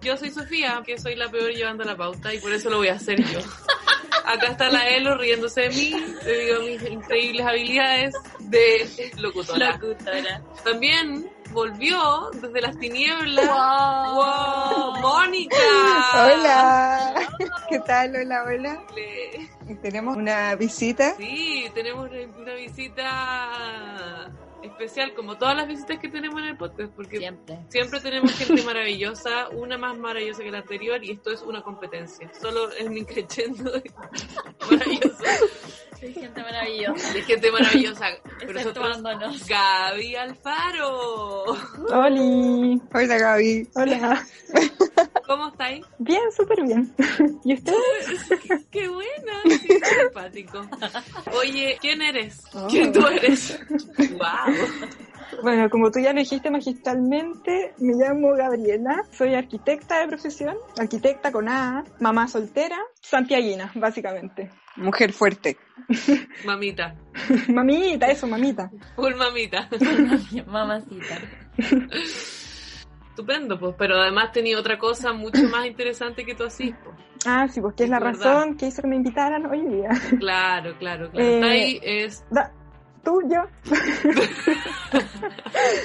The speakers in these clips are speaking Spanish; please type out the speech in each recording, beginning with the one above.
Yo soy Sofía, que soy la peor llevando la pauta y por eso lo voy a hacer yo. Acá está la Elo riéndose de mí, debido a mis increíbles habilidades de locutora. locutora. También volvió desde las tinieblas. ¡Wow! ¡Mónica! Hola. ¿Qué tal? Hola, hola. Tenemos una visita. Sí, tenemos una visita especial como todas las visitas que tenemos en el podcast, porque siempre, tenemos gente maravillosa, una más maravillosa que la anterior, y esto es una competencia. Solo es mi creciendo maravilloso. De gente maravillosa. De gente maravillosa. Exceptuándonos. Gaby Alfaro. Hola. Hola, Gaby. Hola. ¿Cómo estáis? Bien, súper bien. ¿Y usted? Qué buena, sí, simpático. Oye, ¿quién eres? Oh. ¿Quién tú eres? Wow. Bueno, como tú ya lo dijiste magistralmente, me llamo Gabriela, soy arquitecta de profesión, arquitecta con A, mamá soltera, santiaguina, básicamente. Mujer fuerte. Mamita. mamita, eso, mamita. Full mamita. Mamacita. Estupendo, pues, pero además tenía otra cosa mucho más interesante que tú así, pues. Ah, sí, pues que es, la razón que hizo que me invitaran hoy día. Claro, claro, claro. Eh, ahí es... tú, yo.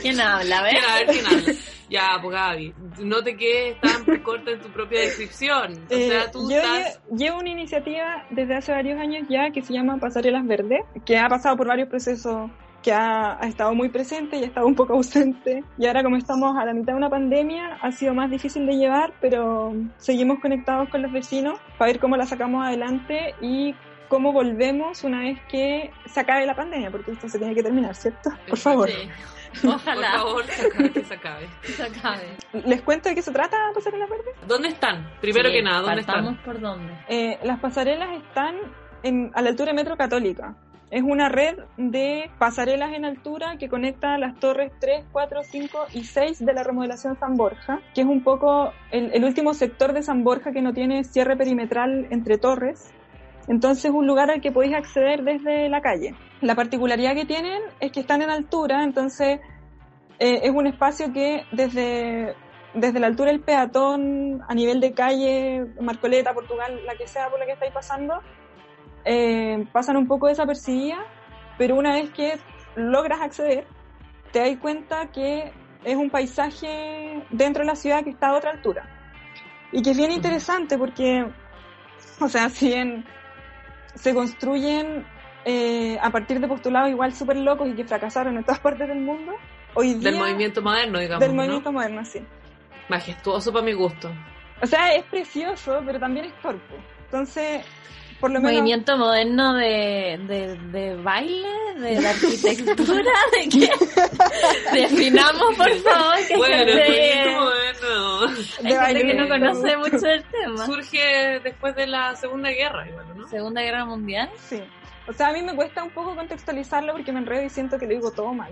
¿Quién habla? A ver, ¿quién habla? Ya, pues Gaby, no te quedes tan corta en tu propia descripción. O eh, sea, tú yo estás... llevo una iniciativa desde hace varios años ya que se llama Pasarelas Verdes, que ha pasado por varios procesos que ha, estado muy presente y ha estado un poco ausente. Y ahora como estamos a la mitad de una pandemia, ha sido más difícil de llevar, pero seguimos conectados con los vecinos para ver cómo la sacamos adelante y cómo volvemos una vez que se acabe la pandemia, porque esto se tiene que terminar, ¿cierto? Por favor. Ojalá. Por favor, que se acabe. se acabe. ¿Les cuento de qué se trata Pasarelas Verdes? ¿Dónde están? Primero que nada, ¿dónde están? por dónde? Eh, las pasarelas están en, a la altura de Metro Católica. Es una red de pasarelas en altura que conecta las torres 3, 4, 5 y 6 de la remodelación San Borja, que es un poco el, último sector de San Borja que no tiene cierre perimetral entre torres. Entonces es un lugar al que podéis acceder desde la calle. La particularidad que tienen es que están en altura, entonces eh, es un espacio que desde, desde la altura del peatón, a nivel de calle, Marcoleta, Portugal, la que sea por la que estáis pasando, eh, pasan un poco desapercibidas, pero una vez que logras acceder, te das cuenta que es un paisaje dentro de la ciudad que está a otra altura. Y que es bien interesante porque, o sea, si bien se construyen eh, a partir de postulados igual súper locos y que fracasaron en todas partes del mundo, hoy día... Del movimiento moderno, digamos. Del movimiento moderno, sí. Majestuoso para mi gusto. O sea, es precioso, pero también es torpe. Entonces, por lo movimiento moderno de, de, baile, de arquitectura, de que definamos por favor que bueno, movimiento moderno. Hay gente que no conoce mucho el tema. Surge después de la Segunda Guerra, igual, ¿no? Segunda Guerra Mundial. Sí. O sea, a mí me cuesta un poco contextualizarlo porque me enredo y siento que lo digo todo mal.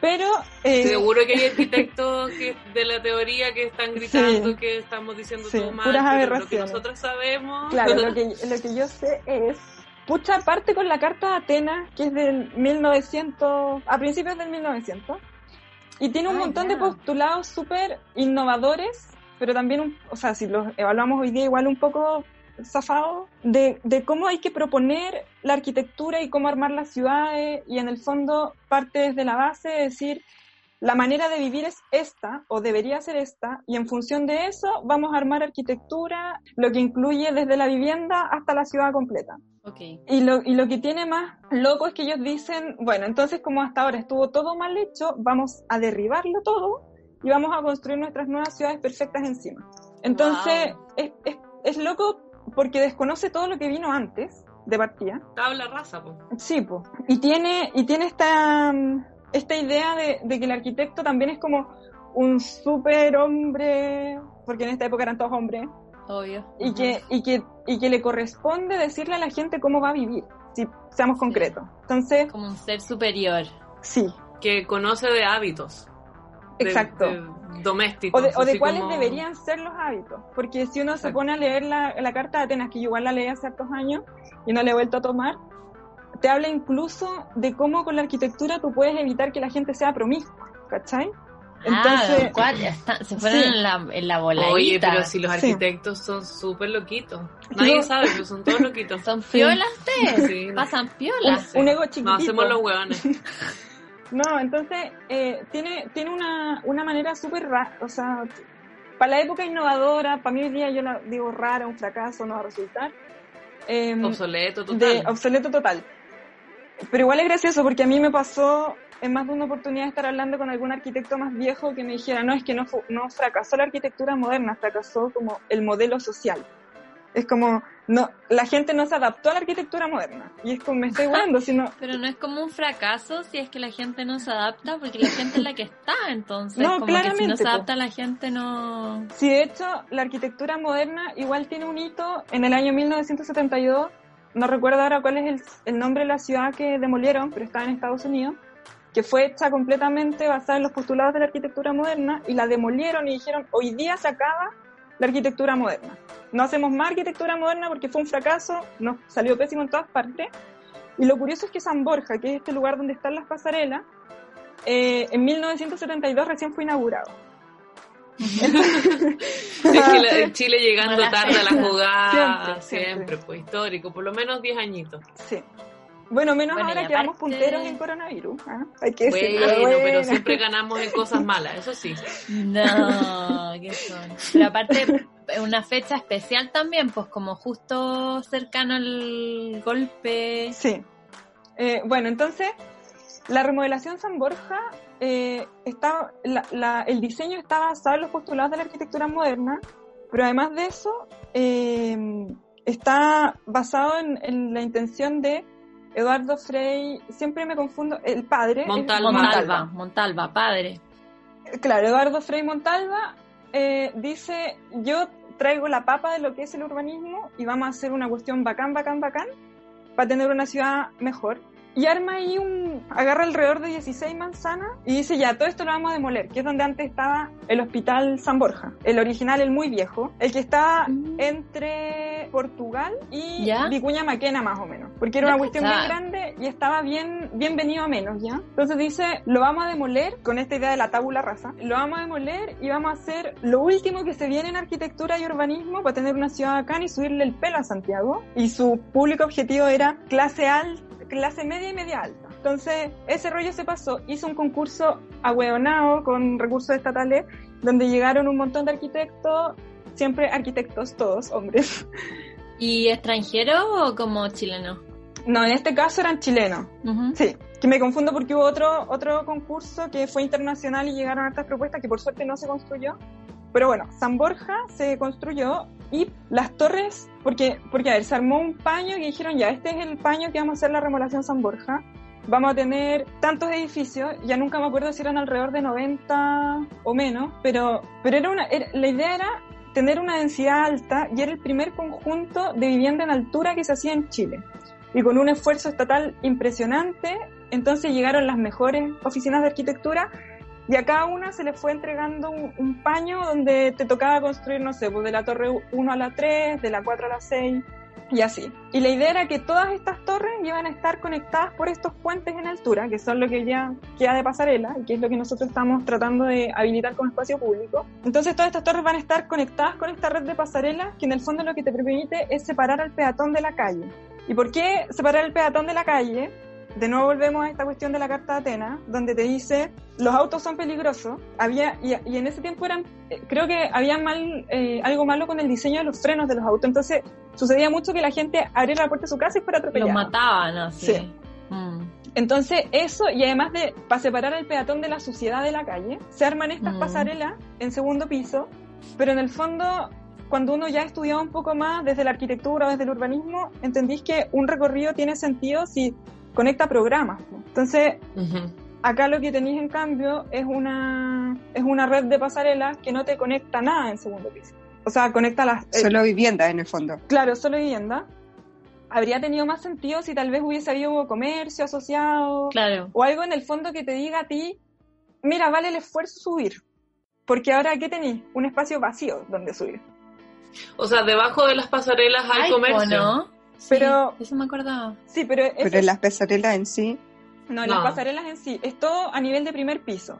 Pero. Eh, Seguro que hay arquitectos que, de la teoría que están gritando que estamos diciendo todo mal. Puras aberraciones. Lo que nosotros sabemos. Claro, lo que, lo que yo sé es. Pucha, parte con la Carta de Atenas, que es del 1900, a principios del 1900, y tiene un ah, montón de postulados súper innovadores, pero también, o sea, si los evaluamos hoy día, igual un poco zafado de, de, cómo hay que proponer la arquitectura y cómo armar las ciudades y en el fondo parte desde la base de decir la manera de vivir es esta o debería ser esta y en función de eso vamos a armar arquitectura, lo que incluye desde la vivienda hasta la ciudad completa. Okay. Y, lo, y lo que tiene más loco es que ellos dicen, bueno, entonces como hasta ahora estuvo todo mal hecho, vamos a derribarlo todo y vamos a construir nuestras nuevas ciudades perfectas encima. Entonces, es, es, es loco porque desconoce todo lo que vino antes de partida. Tabla rasa, po. Sí, po. Y tiene, y tiene esta, esta idea de, que el arquitecto también es como un super hombre, porque en esta época eran todos hombres, Obvio. y que, y, que, y que le corresponde decirle a la gente cómo va a vivir, si seamos concretos. Entonces, Como un ser superior. sí, Que conoce de hábitos. de- exacto. de domésticos. O de, o de cuáles como- deberían ser los hábitos. Porque si uno se Exacto. pone a leer la, la carta de Atenas, que yo igual la leí hace hartos años y no la he vuelto a tomar, te habla incluso de cómo con la arquitectura tú puedes evitar que la gente sea promiscua, ¿cachai? Entonces, ah, ¿cuál? Está- se fueron sí. en la, en la voladita. Oye, pero si los Sí. arquitectos son súper loquitos. Nadie Yo- sabe, pero son todos loquitos. ¿Son piolas? Sí. ¿Pasan un, piolas? un ego No, chiquitito. hacemos los hueones. No, entonces eh, tiene, tiene una, una manera súper rara, o sea, para la época innovadora, para mí hoy día yo la digo rara, un fracaso, no va a resultar. Em, Obsoleto, total. de obsoleto total. Pero igual es gracioso porque a mí me pasó en más de una oportunidad estar hablando con algún arquitecto más viejo que me dijera, no, es que no, no fracasó la arquitectura moderna, fracasó como el modelo social. Es como, no, la gente no se adaptó a la arquitectura moderna. Y es como, me estoy volando, sino, Pero no es como un fracaso si es que la gente no se adapta, porque la gente es la que está, entonces. No, como que si no claramente, se adapta la gente no... si de hecho la arquitectura moderna igual tiene un hito en el año 1972, no recuerdo ahora cuál es el, el nombre de la ciudad que demolieron, pero estaba en Estados Unidos, que fue hecha completamente basada en los postulados de la arquitectura moderna y la demolieron y dijeron, hoy día se acaba la arquitectura moderna. No hacemos más arquitectura moderna porque fue un fracaso, nos salió pésimo en todas partes. Y lo curioso es que San Borja, que es este lugar donde están las pasarelas, eh, en 1972 recién fue inaugurado. Es que la- en Chile llegando Mala tarde a la jugada, Siempre, siempre, siempre. pues histórico, por lo menos 10 añitos. Sí. Bueno, menos Bueno, ahora que vamos punteros en coronavirus. ¿ah? Hay que decirlo. Bueno, pero bueno. siempre ganamos en cosas malas, eso sí. No, ¿qué son? Pero aparte, una fecha especial también, pues como justo cercano al golpe. Sí. Eh, bueno, entonces, la remodelación San Borja, eh, está, la- la- el diseño está basado en los postulados de la arquitectura moderna, pero además de eso, eh, está basado en, en la intención de Eduardo Frei, siempre me confundo, el padre. Montalva. Montalva, Montalva, padre. Claro, Eduardo Frei Montalva eh, dice, yo traigo la papa de lo que es el urbanismo y vamos a hacer una cuestión bacán, bacán, bacán, para tener una ciudad mejor. Y arma ahí un, agarra alrededor de 16 manzanas y dice, ya, todo esto lo vamos a demoler, que es donde antes estaba el Hospital San Borja, el original, el muy viejo, el que estaba Mm. entre Portugal y ¿Ya? Vicuña Maquena más o menos, porque era una cuestión bien cachai. grande y estaba bien, bien venido a menos, ¿ya? Entonces dice, lo vamos a demoler con esta idea de la tabula rasa, lo vamos a demoler y vamos a hacer lo último que se viene en arquitectura y urbanismo para tener una ciudad acá y subirle el pelo a Santiago. Y su público objetivo era clase alta, clase media y media alta. Entonces, ese rollo se pasó, hizo un concurso ahueonado con recursos estatales, donde llegaron un montón de arquitectos, siempre arquitectos todos, hombres. ¿Y extranjero o como chileno? No, en este caso eran chilenos. Ujú. Sí, que me confundo porque hubo otro, otro concurso que fue internacional y llegaron hartas propuestas que por suerte no se construyó. Pero bueno, San Borja se construyó y las torres, porque, porque a ver, se armó un paño y dijeron ya, este es el paño que vamos a hacer la remodelación San Borja. Vamos a tener tantos edificios, ya nunca me acuerdo si eran alrededor de 90 o menos, pero, pero era una, era- la idea era tener una densidad alta y era el primer conjunto de vivienda en altura que se hacía en Chile. Y con un esfuerzo estatal impresionante, entonces llegaron las mejores oficinas de arquitectura y a cada una se le fue entregando un, un paño donde te tocaba construir, no sé, pues de la torre 1 a la 3, de la 4 a la 6 y así. Y la idea era que todas estas torres iban a estar conectadas por estos puentes en altura, que son lo que ya queda de pasarela y que es lo que nosotros estamos tratando de habilitar como espacio público. Entonces todas estas torres van a estar conectadas con esta red de pasarelas que en el fondo lo que te permite es separar al peatón de la calle. ¿Y por qué separar el peatón de la calle? De nuevo volvemos a esta cuestión de la Carta de Atenas, donde te dice, los autos son peligrosos. Había, y, y en ese tiempo eran, eh, creo que había mal, eh, algo malo con el diseño de los frenos de los autos. Entonces sucedía mucho que la gente abría la puerta de su casa y fuera Los atropellada. mataban así. Sí. Mm. Entonces, eso, y además de, para separar al peatón de la suciedad de la calle, se arman estas Mm. pasarelas en segundo piso, pero en el fondo, cuando uno ya ha estudiado un poco más desde la arquitectura o desde el urbanismo, entendís que un recorrido tiene sentido si conecta programas. ¿no? Entonces, acá lo que tenéis en cambio es una, es una red de pasarelas que no te conecta nada en segundo piso. O sea, conecta las... Eh, solo vivienda en el fondo. Claro, solo vivienda. Habría tenido más sentido si tal vez hubiese habido comercio asociado. Claro. O algo en el fondo que te diga a ti, mira, vale el esfuerzo subir. Porque ahora, ¿qué tenéis? Un espacio vacío donde subir. O sea, debajo de las pasarelas hay, comercio. ¿no? Pero eso me acordaba. Sí, pero pero en las pasarelas en sí. No, en las pasarelas en sí es todo a nivel de primer piso.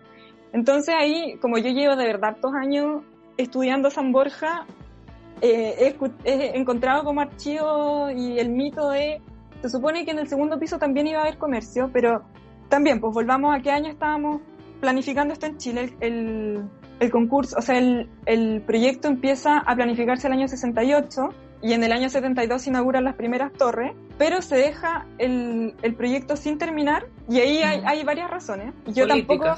Entonces ahí, como yo llevo de verdad dos años estudiando San Borja, eh, he, encontrado como archivo y el mito de, se supone que en el segundo piso también iba a haber comercio, pero también, pues volvamos a qué año estábamos planificando esto en Chile, el, el, concurso, o sea, el, el, proyecto empieza a planificarse el año 68 y en el año 72 se inauguran las primeras torres, pero se deja el, el proyecto sin terminar y ahí hay, hay varias razones. Yo tampoco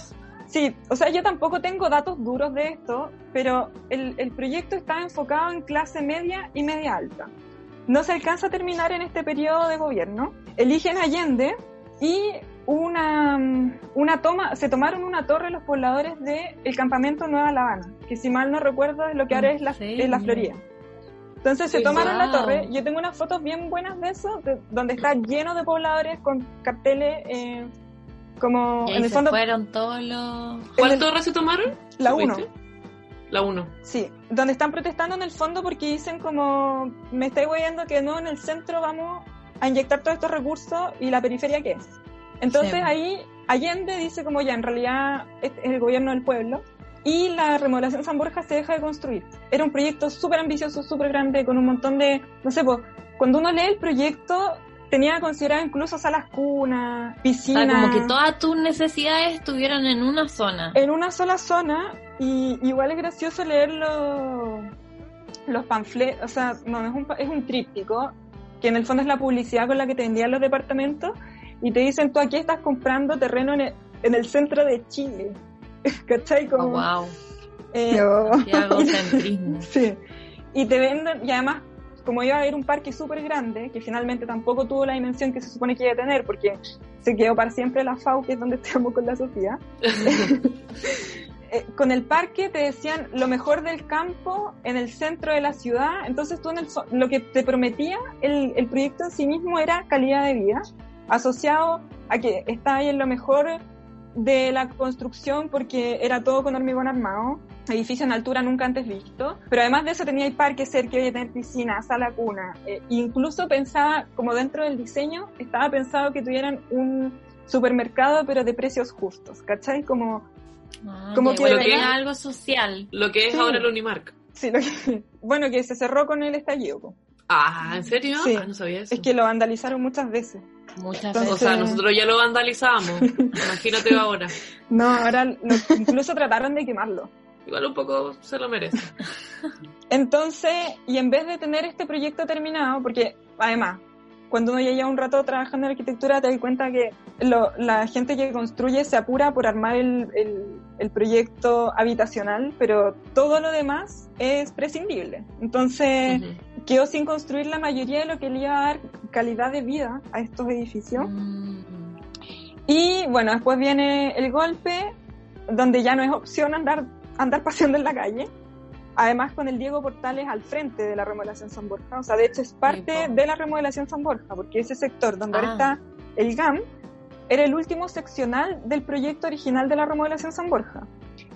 Sí, o sea, yo tampoco tengo datos duros de esto, pero el, el proyecto está enfocado en clase media y media alta. No se alcanza a terminar en este periodo de gobierno. Eligen Allende y una, una toma, se tomaron una torre los pobladores del el campamento Nueva La Habana, que si mal no recuerdo es lo que ahora es la, es la Florida. Entonces se tomaron la torre. Yo tengo unas fotos bien buenas de eso, donde está lleno de pobladores con carteles eh, como en el fondo. fueron todos los. ¿Cuál torre se tomaron? La 1. La 1. Sí, donde están protestando en el fondo porque dicen como, me estáis oyendo que no, en el centro vamos a inyectar todos estos recursos y la periferia qué es. Entonces ahí Allende dice como ya, en realidad es el gobierno del pueblo y la remodelación San Borja se deja de construir. Era un proyecto súper ambicioso, súper grande, con un montón de, no sé, pues, cuando uno lee el proyecto tenía considerado incluso salas cunas, piscinas. como que todas tus necesidades estuvieran en una zona. En una sola zona, y igual es gracioso leer los, panfletos, o sea, no, es un, es un tríptico, que en el fondo es la publicidad con la que te vendían los departamentos, y te dicen, tú aquí estás comprando terreno en el, centro de Chile. ¿Cachai? Como, oh, wow. Eh, sí. Y te venden, y además como iba a haber un parque súper grande, que finalmente tampoco tuvo la dimensión que se supone que iba a tener, porque se quedó para siempre la FAU, que es donde estamos con la Sofía, eh, con el parque te decían lo mejor del campo en el centro de la ciudad, entonces tú en el, lo que te prometía el, el proyecto en sí mismo era calidad de vida, asociado a que está ahí en lo mejor de la construcción porque era todo con hormigón armado, edificio en altura nunca antes visto, pero además de eso tenía el parque cerca, iba a tener piscina, sala cuna, eh, incluso pensaba, como dentro del diseño, estaba pensado que tuvieran un supermercado pero de precios justos, ¿cachai? Como, ah, como que, era algo social. Lo que es ahora el Unimark. Sí, bueno, que se cerró con el estallido. Ah, ¿en serio? Sí. Ah, no sabía eso. Es que lo vandalizaron muchas veces. Muchas veces. O sea, nosotros ya lo vandalizamos. Imagínate ahora. No, ahora incluso trataron de quemarlo. Igual un poco se lo merece. Entonces, y en vez de tener este proyecto terminado, porque además, cuando uno ya lleva un rato trabajando en arquitectura, te das cuenta que la gente que construye se apura por armar el, el, proyecto habitacional, pero todo lo demás es prescindible. Entonces, quedó sin construir la mayoría de lo que le iba a dar calidad de vida a estos edificios. Mm. Y bueno, después viene el golpe, donde ya no es opción andar, andar paseando en la calle. Además, con el Diego Portales al frente de la remodelación San Borja. O sea, de hecho, es parte de la remodelación San Borja, porque ese sector donde ahora ah. está el GAM era el último seccional del proyecto original de la remodelación San Borja.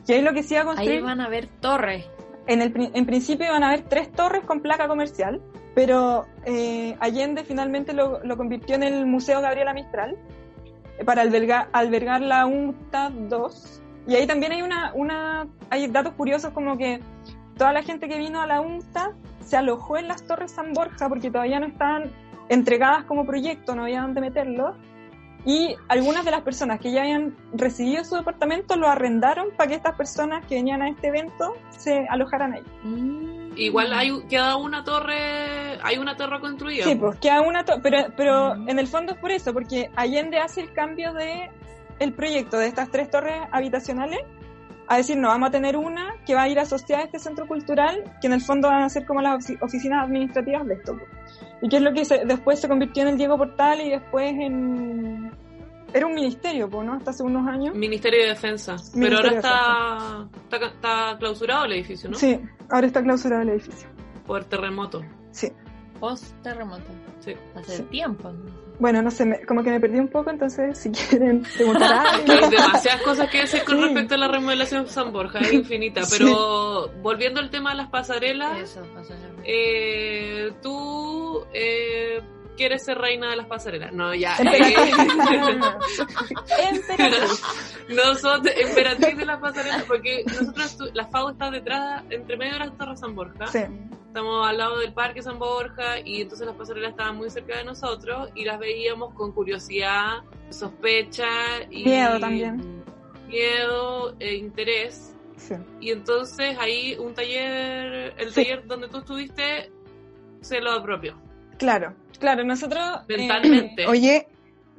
Y ahí lo que se iba a construir. Ahí van a ver torres en, el, en principio iban a haber tres torres con placa comercial, pero eh, Allende finalmente lo, lo, convirtió en el Museo Gabriela Mistral eh, para albergar, la UNTA 2. Y ahí también hay, una, una, hay datos curiosos como que toda la gente que vino a la UNTA se alojó en las Torres San Borja porque todavía no estaban entregadas como proyecto, no había dónde meterlos y algunas de las personas que ya habían recibido su departamento lo arrendaron para que estas personas que venían a este evento se alojaran ahí. Mm. Igual hay, queda una torre, hay una torre construida. Sí, pues queda una torre, pero, pero mm. en el fondo es por eso, porque Allende hace el cambio de el proyecto de estas tres torres habitacionales a decir, no, vamos a tener una que va a ir asociada a este centro cultural, que en el fondo van a ser como las oficinas administrativas de esto. Y que es lo que después se convirtió en el Diego Portal y después en, era un ministerio, ¿no? Hasta hace unos años. Ministerio de Defensa. Pero ahora está, está, está, clausurado el edificio, ¿no? Sí, ahora está clausurado el edificio. Por terremoto. Sí. Post terremoto. Sí. Hace tiempo. Bueno, no sé, como que me perdí un poco, entonces si quieren preguntar algo. Hay demasiadas cosas que decir con respecto a la remodelación San Borja, es infinita. Pero volviendo al tema de las pasarelas, Eso, pasarelas. Eh, tú eh, quieres ser reina de las pasarelas. No, ya. Emperatriz. nosotros, emperatriz de las pasarelas, porque nosotros, la FAO está detrás, entre medio de la Torre San Borja. Sí. Estamos al lado del Parque San Borja y entonces las pasarelas estaban muy cerca de nosotros y las veíamos con curiosidad, sospecha y... Miedo también. Miedo e interés. Sí. Y entonces ahí un taller, el sí. taller donde tú estuviste, se lo apropió. Claro, claro, nosotros... Mentalmente. Eh, oye,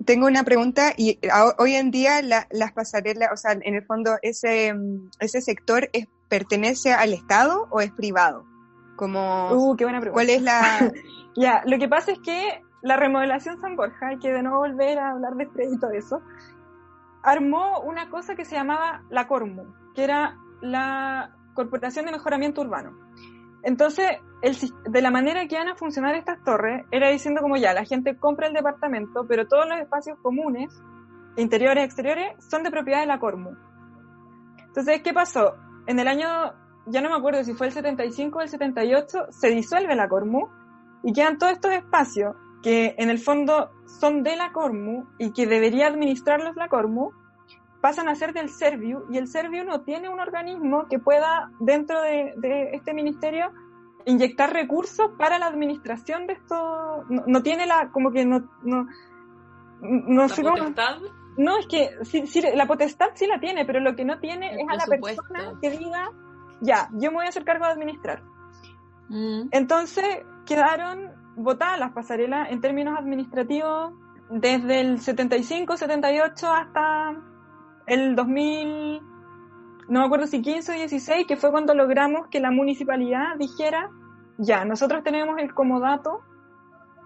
tengo una pregunta y a, hoy en día la, las pasarelas, o sea, en el fondo ese, ese sector es, pertenece al Estado o es privado? Como, uh, qué buena pregunta. ¿Cuál es la...? ya, lo que pasa es que la remodelación San Borja, hay que de nuevo volver a hablar de Freddy y todo eso, armó una cosa que se llamaba la Cormu, que era la Corporación de Mejoramiento Urbano. Entonces, el, de la manera que iban a funcionar estas torres, era diciendo como ya, la gente compra el departamento, pero todos los espacios comunes, interiores, exteriores, son de propiedad de la Cormu. Entonces, ¿qué pasó? En el año, ya no me acuerdo si fue el 75 o el 78, se disuelve la Cormu y quedan todos estos espacios que en el fondo son de la Cormu y que debería administrarlos la Cormu, pasan a ser del Serviu y el Serviu no tiene un organismo que pueda dentro de, de este ministerio inyectar recursos para la administración de esto no, no tiene la como que no no, no ¿La sé potestad? cómo no es que sí, sí, la potestad sí la tiene pero lo que no tiene el es a la persona que diga ya yo me voy a hacer cargo de administrar mm. entonces quedaron votadas las pasarelas en términos administrativos desde el 75 78 hasta el 2000, no me acuerdo si 15 o 16, que fue cuando logramos que la municipalidad dijera, ya, nosotros tenemos el comodato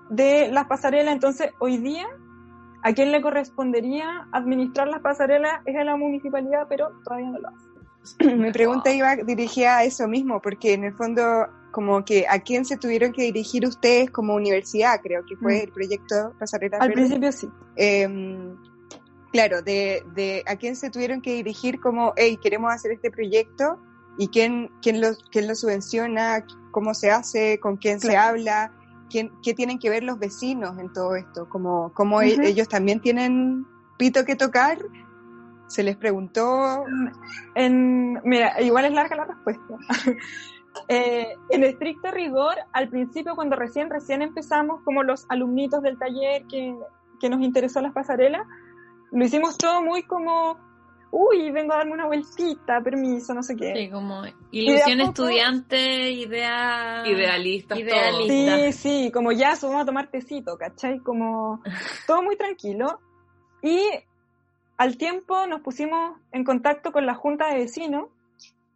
de las pasarelas, entonces hoy día a quién le correspondería administrar las pasarelas es a la municipalidad, pero todavía no lo hace. Mi pregunta iba dirigida a eso mismo, porque en el fondo, como que a quién se tuvieron que dirigir ustedes como universidad, creo que fue mm. el proyecto Pasarelas Al Verdes. principio sí. Eh, claro, de, de a quién se tuvieron que dirigir como, hey, queremos hacer este proyecto y quién, quién, lo, quién lo subvenciona, cómo se hace, con quién claro. se habla, quién, qué tienen que ver los vecinos en todo esto, como, como uh -huh. ellos también tienen pito que tocar. Se les preguntó. En, mira, igual es larga la respuesta. eh, en estricto rigor, al principio, cuando recién, recién empezamos, como los alumnitos del taller que, que nos interesó las pasarelas, lo hicimos todo muy como, uy, vengo a darme una vueltita, permiso, no sé qué. Sí, como ilusión estudiante, idea... Idealista, idealista. Sí, sí, como ya, vamos a tomar tecito, ¿cachai? Como todo muy tranquilo. Y al tiempo nos pusimos en contacto con la Junta de Vecinos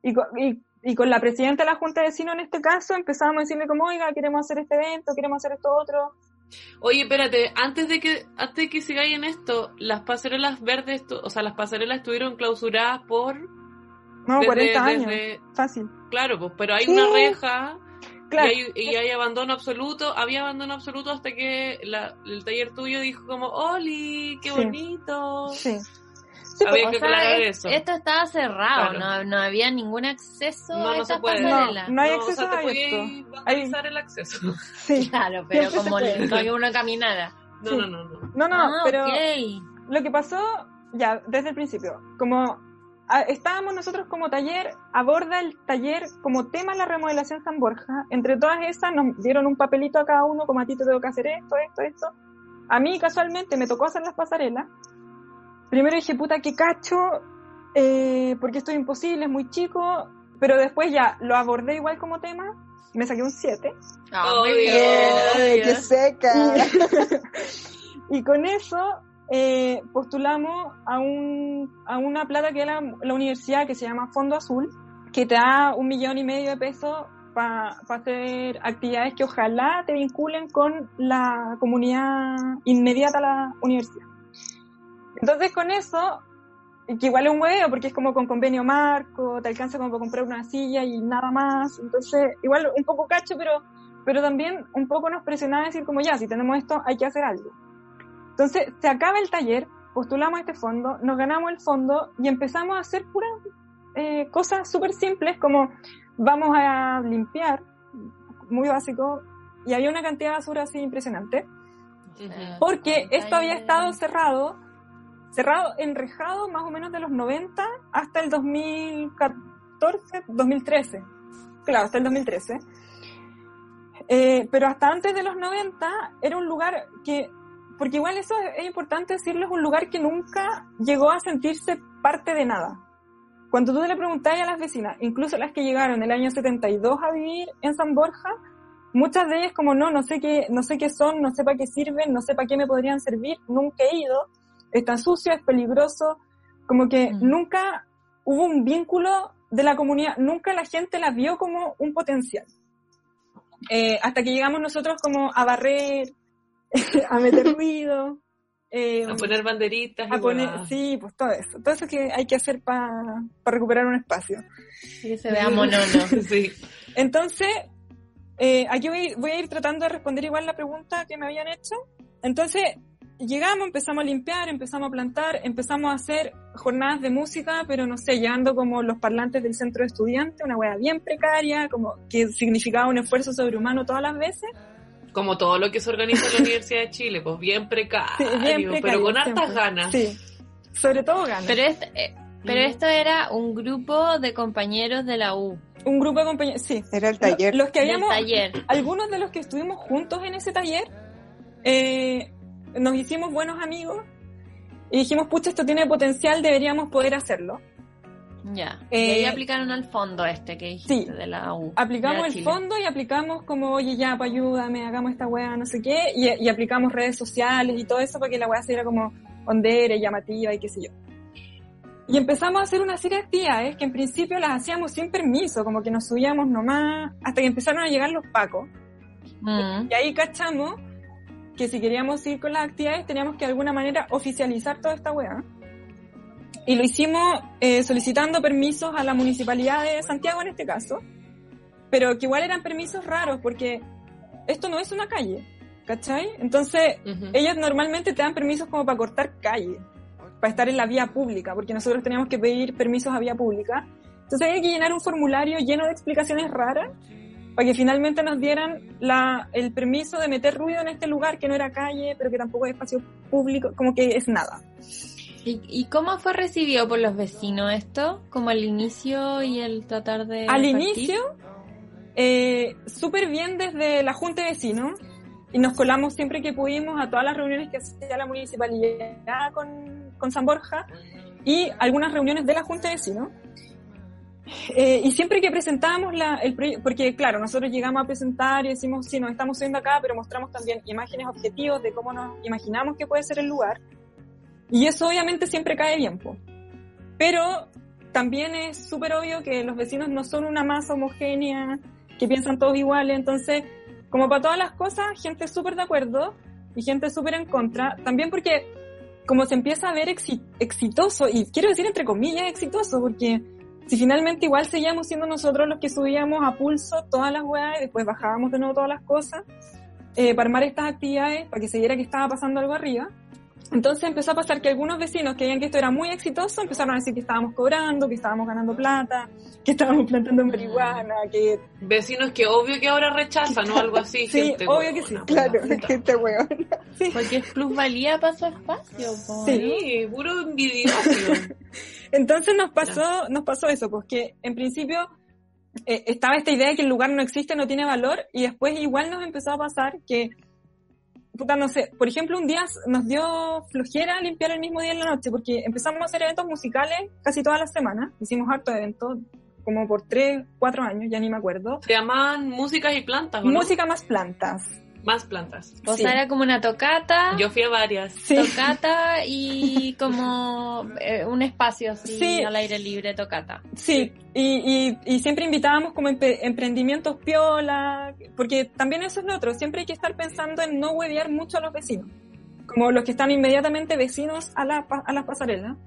y, y, y con la presidenta de la Junta de Vecinos en este caso empezamos a decirle como, oiga, queremos hacer este evento, queremos hacer esto otro, Oye, espérate, antes de que antes de que sigáis en esto, las pasarelas verdes, o sea, las pasarelas estuvieron clausuradas por no, desde, 40 años. Desde, Fácil. Claro, pues, pero hay sí. una reja claro. y, hay, y, hay, abandono absoluto, había abandono absoluto hasta que la, el taller tuyo dijo como, "Oli, qué sí. bonito." Sí. Sí, había que aclarar es, eso. Esto estaba cerrado, claro. no, no, había ningún acceso no, a no estas pasarelas. No, no hay no, acceso o sea, a esto. Hay el acceso. Sí. Claro, pero como que uno caminara. No, sí. no, no, no. No, no, ah, pero okay. lo que pasó, ya, desde el principio, como a, estábamos nosotros como taller, aborda el taller como tema la remodelación San Borja. Entre todas esas nos dieron un papelito a cada uno, como a ti te tengo que hacer esto, esto, esto. A mí casualmente me tocó hacer las pasarelas. Primero dije, puta, qué cacho, eh, porque esto es imposible, es muy chico, pero después ya lo abordé igual como tema, me saqué un 7. Oh, muy bien. bien. ¡Qué seca! Y con eso eh, postulamos a, un, a una plata que es la, la, universidad que se llama Fondo Azul, que te da un millón y medio de pesos para pa hacer actividades que ojalá te vinculen con la comunidad inmediata a la universidad. Entonces con eso, que igual es un huevo porque es como con convenio marco, te alcanza como para comprar una silla y nada más. Entonces, igual un poco cacho, pero, pero también un poco nos presionaba a decir como ya, si tenemos esto, hay que hacer algo. Entonces, se acaba el taller, postulamos este fondo, nos ganamos el fondo y empezamos a hacer puras eh, cosas súper simples como vamos a limpiar, muy básico, y había una cantidad de basura así impresionante, porque esto había estado cerrado, cerrado, enrejado más o menos de los 90 hasta el 2014, 2013, claro, hasta el 2013. Eh, pero hasta antes de los 90 era un lugar que porque igual eso es importante decirlo, es un lugar que nunca llegó a sentirse parte de nada. Cuando tú le preguntáis a las vecinas, incluso las que llegaron el año 72 a vivir en San Borja, muchas de ellas como no, no sé qué, no sé qué son, no sé para qué sirven, no sé para qué me podrían servir, nunca he ido, está sucio, es peligroso, como que mm. nunca hubo un vínculo de la comunidad, nunca la gente la vio como un potencial. Eh, hasta que llegamos nosotros como a barrer, a meter ruido. Eh, a poner banderitas. A poner, sí, pues todo eso. Todo eso que hay que hacer para recuperar un espacio. Sí, se vea monono. sí. Entonces, eh, aquí voy, voy, a ir tratando de responder igual la pregunta que me habían hecho. Entonces, llegamos, empezamos a limpiar, empezamos a plantar, empezamos a hacer jornadas de música, pero no sé, llevando como los parlantes del centro de estudiantes, una wea bien precaria, como que significaba un esfuerzo sobrehumano todas las veces como todo lo que se organiza en la Universidad de Chile, pues bien precario, pero con hartas ganas. Sí, sobre todo ganas. Pero, este, eh, pero esto era un grupo de compañeros de la U. Un grupo de compañeros, sí. Era el taller. Los, que habíamos, algunos de los que estuvimos juntos en ese taller, eh, nos hicimos buenos amigos y dijimos, pucha, esto tiene potencial, deberíamos poder hacerlo. Ya. y ahí eh, aplicaron al fondo este que dijiste de la U. Aplicamos el fondo y aplicamos como, oye, ya, pa, ayúdame, hagamos esta weá, no sé qué, y, aplicamos redes sociales y todo eso para que la weá se como ondera y llamativa y qué sé yo. Y empezamos a hacer una serie de actividades que en principio las hacíamos sin permiso, como que nos subíamos nomás, hasta que empezaron a llegar los pacos. Mm. Y ahí cachamos que si queríamos ir con las actividades teníamos que de alguna manera oficializar toda esta weá. Y lo hicimos eh, solicitando permisos a la municipalidad de Santiago en este caso, pero que igual eran permisos raros porque esto no es una calle, ¿cachai? Entonces, ellos normalmente te dan permisos como para cortar calle, para estar en la vía pública, porque nosotros teníamos que pedir permisos a vía pública. Entonces hay que llenar un formulario lleno de explicaciones raras para que finalmente nos dieran la, el permiso de meter ruido en este lugar que no era calle, pero que tampoco es espacio público, como que es nada. ¿Y, cómo fue recibido por los vecinos esto? Como al inicio y el tratar de... Al inicio, eh, súper bien desde la Junta de Vecinos y nos colamos siempre que pudimos a todas las reuniones que hacía la municipalidad con, con San Borja y algunas reuniones de la Junta de Vecinos. Eh, y siempre que presentábamos la, el proyecto, porque claro, nosotros llegamos a presentar y decimos, sí, nos estamos subiendo acá, pero mostramos también imágenes objetivos de cómo nos imaginamos que puede ser el lugar. Y eso obviamente siempre cae bien, pero también es súper obvio que los vecinos no son una masa homogénea, que piensan todos iguales, entonces, como para todas las cosas, gente súper de acuerdo y gente súper en contra, también porque como se empieza a ver exitoso, y quiero decir entre comillas exitoso, porque si finalmente igual seguíamos siendo nosotros los que subíamos a pulso todas las weas y después bajábamos de nuevo todas las cosas, eh, para armar estas actividades, para que se viera que estaba pasando algo arriba, entonces empezó a pasar que algunos vecinos que veían que esto era muy exitoso empezaron a decir que estábamos cobrando, que estábamos ganando plata, que estábamos plantando marihuana, que... Vecinos que obvio que ahora rechazan o algo así. sí, obvio que sí, claro, gente huevona. Sí. Porque es plusvalía para su espacio. Sí, puro envidioso. Entonces nos pasó, nos pasó eso, pues que en principio eh, estaba esta idea de que el lugar no existe, no tiene valor, y después igual nos empezó a pasar que puta, no sé, por ejemplo, un día nos dio flojera limpiar el mismo día en la noche, porque empezamos a hacer eventos musicales casi todas las semanas, hicimos hartos eventos, como por tres, cuatro años, ya ni me acuerdo. Se llaman músicas y plantas, ¿o Música más plantas. Más plantas. O sea, era como una tocata. Yo fui a varias. Tocata y como eh, un espacio así al aire libre, tocata. Sí, y, y, siempre invitábamos como emprendimientos piola, porque también eso es lo otro, siempre hay que estar pensando en no huevear mucho a los vecinos. como los que están inmediatamente vecinos a, la, a las pasarelas.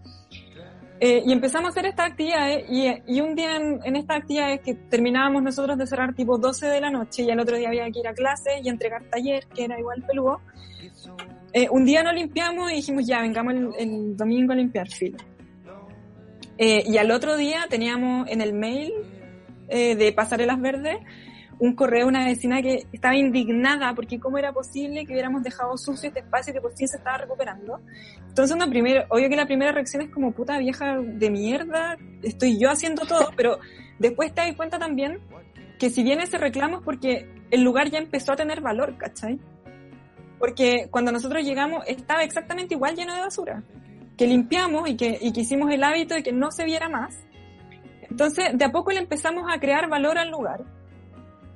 Eh, y empezamos a hacer estas actividades y, un día en, en, estas actividades que terminábamos nosotros de cerrar tipo 12 de la noche y el otro día había que ir a clase y entregar taller, que era igual peludo, eh, un día no limpiamos y dijimos ya, vengamos el, el domingo a limpiar filo. Eh, y al otro día teníamos en el mail de Pasarelas Verdes un correo de una vecina que estaba indignada porque cómo era posible que hubiéramos dejado sucio este espacio que por fin se estaba recuperando. Entonces, una primera, obvio que la primera reacción es como puta vieja de mierda, estoy yo haciendo todo, pero después te das cuenta también que si bien ese reclamo es porque el lugar ya empezó a tener valor, ¿cachai? Porque cuando nosotros llegamos estaba exactamente igual lleno de basura, que limpiamos y que, y que hicimos el hábito de que no se viera más. Entonces, de a poco le empezamos a crear valor al lugar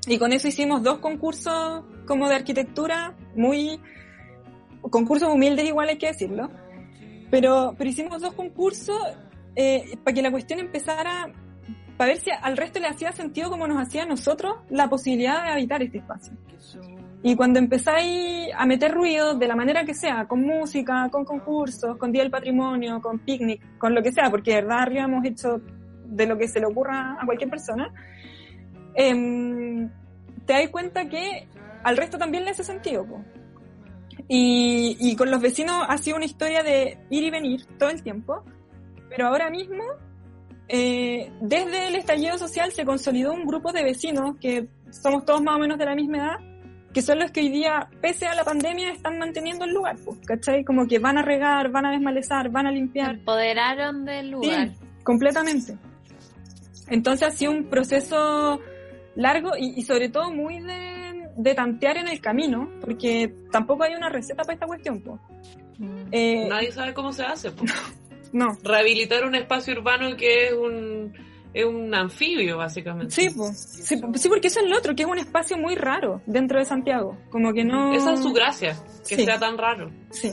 y con eso hicimos dos concursos como de arquitectura, muy concursos humildes igual hay que decirlo. Pero, pero hicimos dos concursos eh, para que la cuestión empezara, para ver si al resto le hacía sentido como nos hacía a nosotros la posibilidad de habitar este espacio. Y cuando empezáis a meter ruido de la manera que sea, con música, con concursos, con Día del Patrimonio, con picnic, con lo que sea, porque de verdad arriba hemos hecho de lo que se le ocurra a cualquier persona, eh, te das cuenta que al resto también le hace sentido. Po. Y, y, con los vecinos ha sido una historia de ir y venir todo el tiempo, pero ahora mismo, eh, desde el estallido social se consolidó un grupo de vecinos que somos todos más o menos de la misma edad, que son los que hoy día, pese a la pandemia, están manteniendo el lugar, pues, ¿cachai? Como que van a regar, van a desmalezar, van a limpiar. Empoderaron del lugar. Sí, completamente. Entonces ha sido un proceso largo y, y sobre todo muy de, de, tantear en el camino, porque tampoco hay una receta para esta cuestión. Po. Mm. Eh, Nadie sabe cómo se hace. Po. No. Rehabilitar un espacio urbano que es un, es un anfibio, básicamente. Sí, pues. Sí, sí, porque eso es lo otro, que es un espacio muy raro dentro de Santiago. Como que no. Esa es su gracia, que sí. sea tan raro. Sí,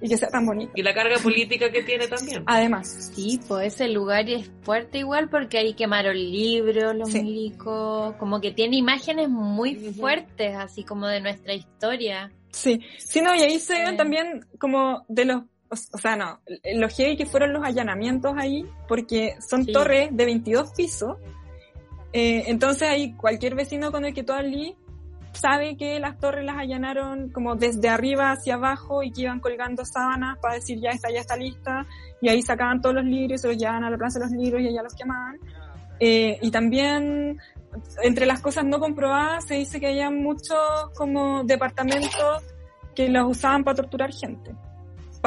y que sea tan bonito. Y la carga política que tiene también. Además. Sí, pues ese lugar es fuerte igual porque ahí quemaron libros, los sí. milicos. Como que tiene imágenes muy uh -huh. fuertes, así como de nuestra historia. Sí, sí, no, y ahí se ven también como de los o, o, sea, no, los heavy que fueron los allanamientos ahí, porque son sí. torres de 22 pisos, eh, entonces ahí cualquier vecino con el que tú hablí sabe que las torres las allanaron como desde arriba hacia abajo y que iban colgando sábanas para decir ya está, ya está lista, y ahí sacaban todos los libros y se los llevaban a la plaza de los libros y allá los quemaban. Eh, y también entre las cosas no comprobadas se dice que había muchos como departamentos que los usaban para torturar gente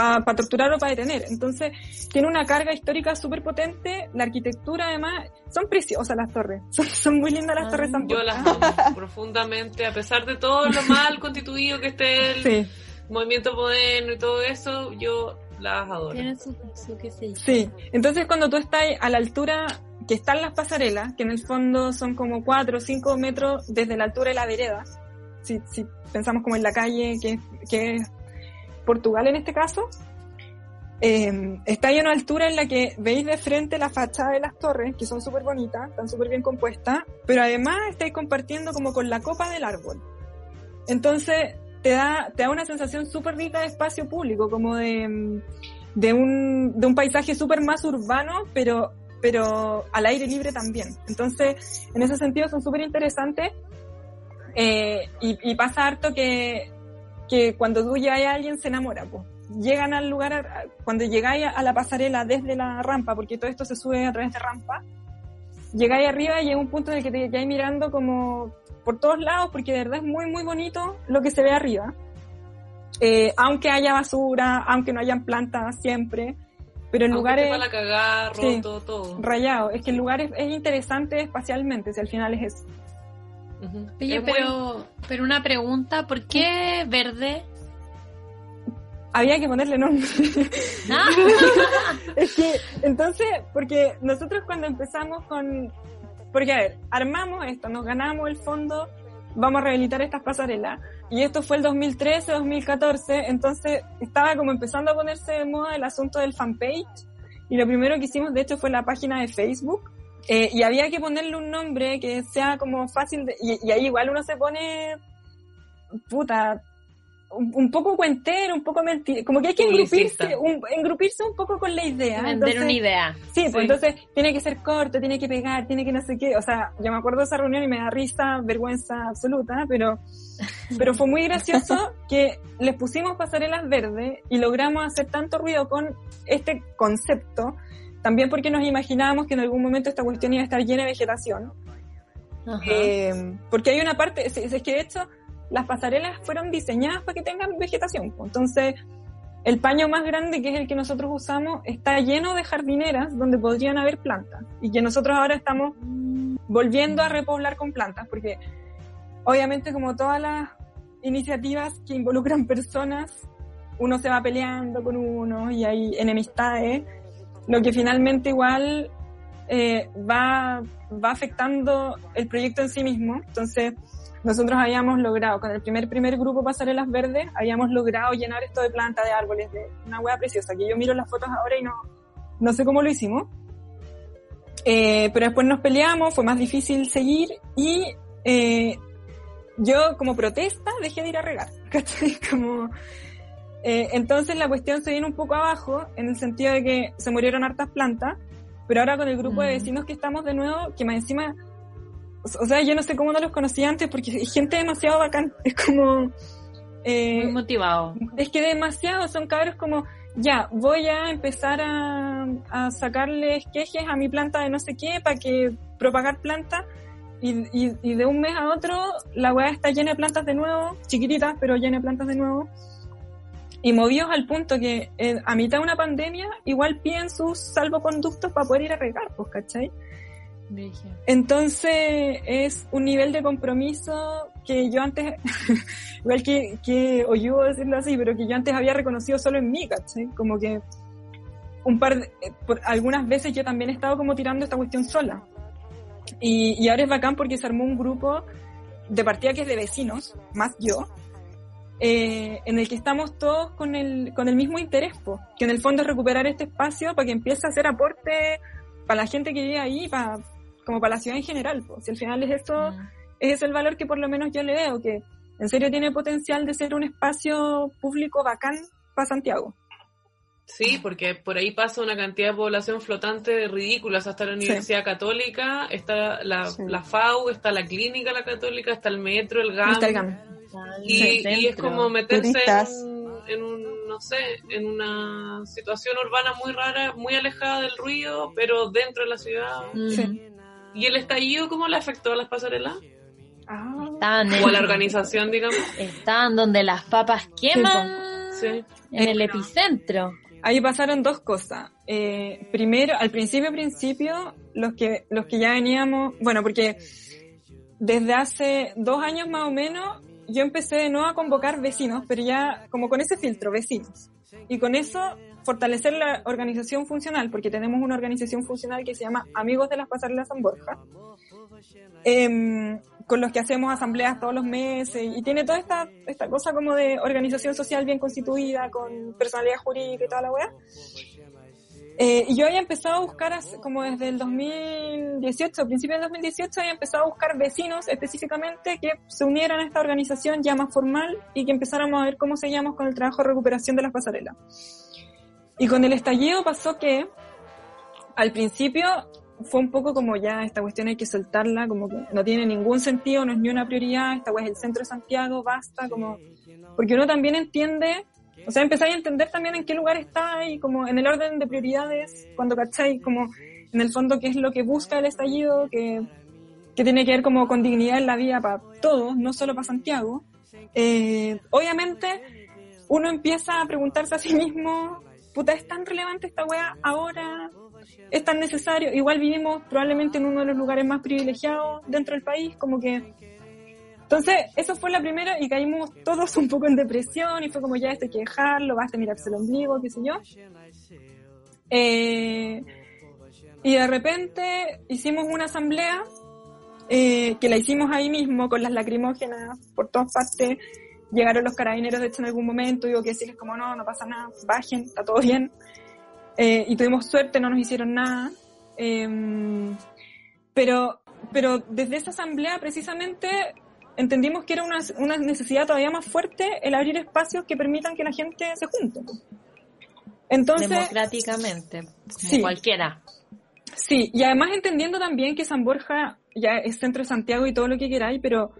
para pa torturar o para detener. Entonces, tiene una carga histórica súper potente. La arquitectura, además, son preciosas las torres. Son, son muy lindas las ah, torres también. Yo las amo profundamente, a pesar de todo lo mal constituido que esté el sí. movimiento moderno y todo eso, yo las adoro. Tiene su, su que sí. sí, entonces cuando tú estás a la altura que están las pasarelas, que en el fondo son como 4 o 5 metros desde la altura de la vereda, si, si pensamos como en la calle, que, que es Portugal en este caso, eh, está ahí a una altura en la que veis de frente la fachada de las torres, que son súper bonitas, están súper bien compuestas, pero además estáis compartiendo como con la copa del árbol. Entonces, te da, te da una sensación súper rica de espacio público, como de, de, un, de un paisaje súper más urbano, pero, pero al aire libre también. Entonces, en ese sentido son súper interesantes. Eh, y, y pasa harto que que cuando tú llegas a alguien se enamora, pues. Llegan al lugar, cuando llegáis a la pasarela desde la rampa, porque todo esto se sube a través de rampa, llegáis arriba y llega un punto en el que te quedáis mirando como por todos lados, porque de verdad es muy, muy bonito lo que se ve arriba. Eh, aunque haya basura, aunque no hayan plantas siempre, pero el lugar es... la cagar, roto, sí, todo. Rayado. Es que el lugar es, es interesante espacialmente, si al final es eso. Uh -huh. Oye, pero, pero una pregunta, ¿por qué verde? Había que ponerle nombre. ¿Ah? es que, entonces, porque nosotros cuando empezamos con, porque a ver, armamos esto, nos ganamos el fondo, vamos a rehabilitar estas pasarelas, y esto fue el 2013, 2014, entonces estaba como empezando a ponerse de moda el asunto del fanpage, y lo primero que hicimos, de hecho, fue la página de Facebook, eh, y había que ponerle un nombre que sea como fácil de, y, y, ahí igual uno se pone puta un, poco cuentero, un poco mentir, como que hay que engrupirse un, engrupirse un poco con la idea. Vender una idea. Sí, pues entonces tiene que ser corto, tiene que pegar, tiene que no sé qué. O sea, yo me acuerdo de esa reunión y me da risa, vergüenza absoluta, pero, pero fue muy gracioso que les pusimos pasarelas verdes y logramos hacer tanto ruido con este concepto, también porque nos imaginábamos que en algún momento esta cuestión iba a estar llena de vegetación. Eh, porque hay una parte, es, es que de hecho las pasarelas fueron diseñadas para que tengan vegetación. Entonces, el paño más grande, que es el que nosotros usamos, está lleno de jardineras donde podrían haber plantas. Y que nosotros ahora estamos volviendo a repoblar con plantas, porque obviamente como todas las iniciativas que involucran personas, uno se va peleando con uno y hay enemistades, lo que finalmente igual eh, va, va afectando el proyecto en sí mismo. Entonces, nosotros habíamos logrado, con el primer primer grupo Pasarelas Verdes, habíamos logrado llenar esto de plantas, de árboles, de una hueá preciosa, que yo miro las fotos ahora y no, no sé cómo lo hicimos. Eh, pero después nos peleamos, fue más difícil seguir y eh, yo como protesta dejé de ir a regar. Como, eh, entonces la cuestión se viene un poco abajo en el sentido de que se murieron hartas plantas, pero ahora con el grupo de mm. vecinos que estamos de nuevo, que más encima o sea, yo no sé cómo no los conocía antes porque hay gente demasiado bacán. Es como... Eh, Muy motivado. Es que demasiado, son cabros como, ya, voy a empezar a, a sacarle esquejes a mi planta de no sé qué para que propagar plantas y, y, de un mes a otro la weá está llena de plantas de nuevo, chiquititas, pero llena de plantas de nuevo. Y movidos al punto que eh, a mitad de una pandemia igual piden sus salvoconductos para poder ir a regar, pues, ¿cachai? Entonces es un nivel de compromiso que yo antes, igual que, que oyugo decirlo así, pero que yo antes había reconocido solo en mí, ¿cachai? Como que un par de, por, algunas veces yo también he estado como tirando esta cuestión sola. Y, y ahora es bacán porque se armó un grupo de partida que es de vecinos, más yo, eh, en el que estamos todos con el, con el mismo interés, que en el fondo es recuperar este espacio para que empiece a hacer aporte para la gente que vive ahí, para, como para la ciudad en general. Pues. Si al final es esto, mm. es el valor que por lo menos yo le veo, que en serio tiene potencial de ser un espacio público bacán para Santiago. Sí, porque por ahí pasa una cantidad de población flotante ridículas. Hasta la Universidad Católica, está la, la, FAU, está la Clínica La Católica, está el metro, el GAM. Y, y, es como meterse en un, no sé, en una situación urbana muy rara, muy alejada del ruido, pero dentro de la ciudad. Sí. ¿Y el estallido cómo le afectó a las pasarelas? Ah. o a la organización, digamos. Estaban donde las papas queman, sí. en el epicentro. Ahí pasaron dos cosas. Eh, primero, al principio, principio, los que, los que ya veníamos, bueno, porque desde hace dos años más o menos, yo empecé de nuevo a convocar vecinos, pero ya como con ese filtro, vecinos. Y con eso fortalecer la organización funcional, porque tenemos una organización funcional que se llama Amigos de las Pasarelas San Borja, em, con los que hacemos asambleas todos los meses, y tiene toda esta, esta cosa como de organización social bien constituida, con personalidad jurídica y toda la weá. Eh, y yo había empezado a buscar, como desde el 2018, a principios del 2018, había empezado a buscar vecinos específicamente que se unieran a esta organización ya más formal y que empezáramos a ver cómo seguíamos con el trabajo de recuperación de las pasarelas. Y con el estallido pasó que al principio fue un poco como ya esta cuestión hay que soltarla, como que no tiene ningún sentido, no es ni una prioridad, esta es el centro de Santiago, basta, como, porque uno también entiende, o sea, empezáis a entender también en qué lugar está y como en el orden de prioridades, cuando cacháis como en el fondo qué es lo que busca el estallido, que, que tiene que ver como con dignidad en la vida para todos, no solo para Santiago. Eh, obviamente, uno empieza a preguntarse a sí mismo puta, es tan relevante esta weá ahora, es tan necesario. Igual vivimos probablemente en uno de los lugares más privilegiados dentro del país, como que... Entonces, eso fue la primera y caímos todos un poco en depresión y fue como ya esto hay que dejarlo, basta mirarse el ombligo, qué sé yo. Eh, y de repente hicimos una asamblea eh, que la hicimos ahí mismo con las lacrimógenas por todas partes llegaron los carabineros de hecho en algún momento, digo que decirles como no, no pasa nada, bajen, está todo bien. Eh, y tuvimos suerte, no nos hicieron nada. Em, pero, pero desde esa asamblea precisamente entendimos que era una, una, necesidad todavía más fuerte el abrir espacios que permitan que la gente se junte. Entonces, Democráticamente, como cualquiera. Sí, y además entendiendo también que San Borja ya es centro de Santiago y todo lo que queráis, pero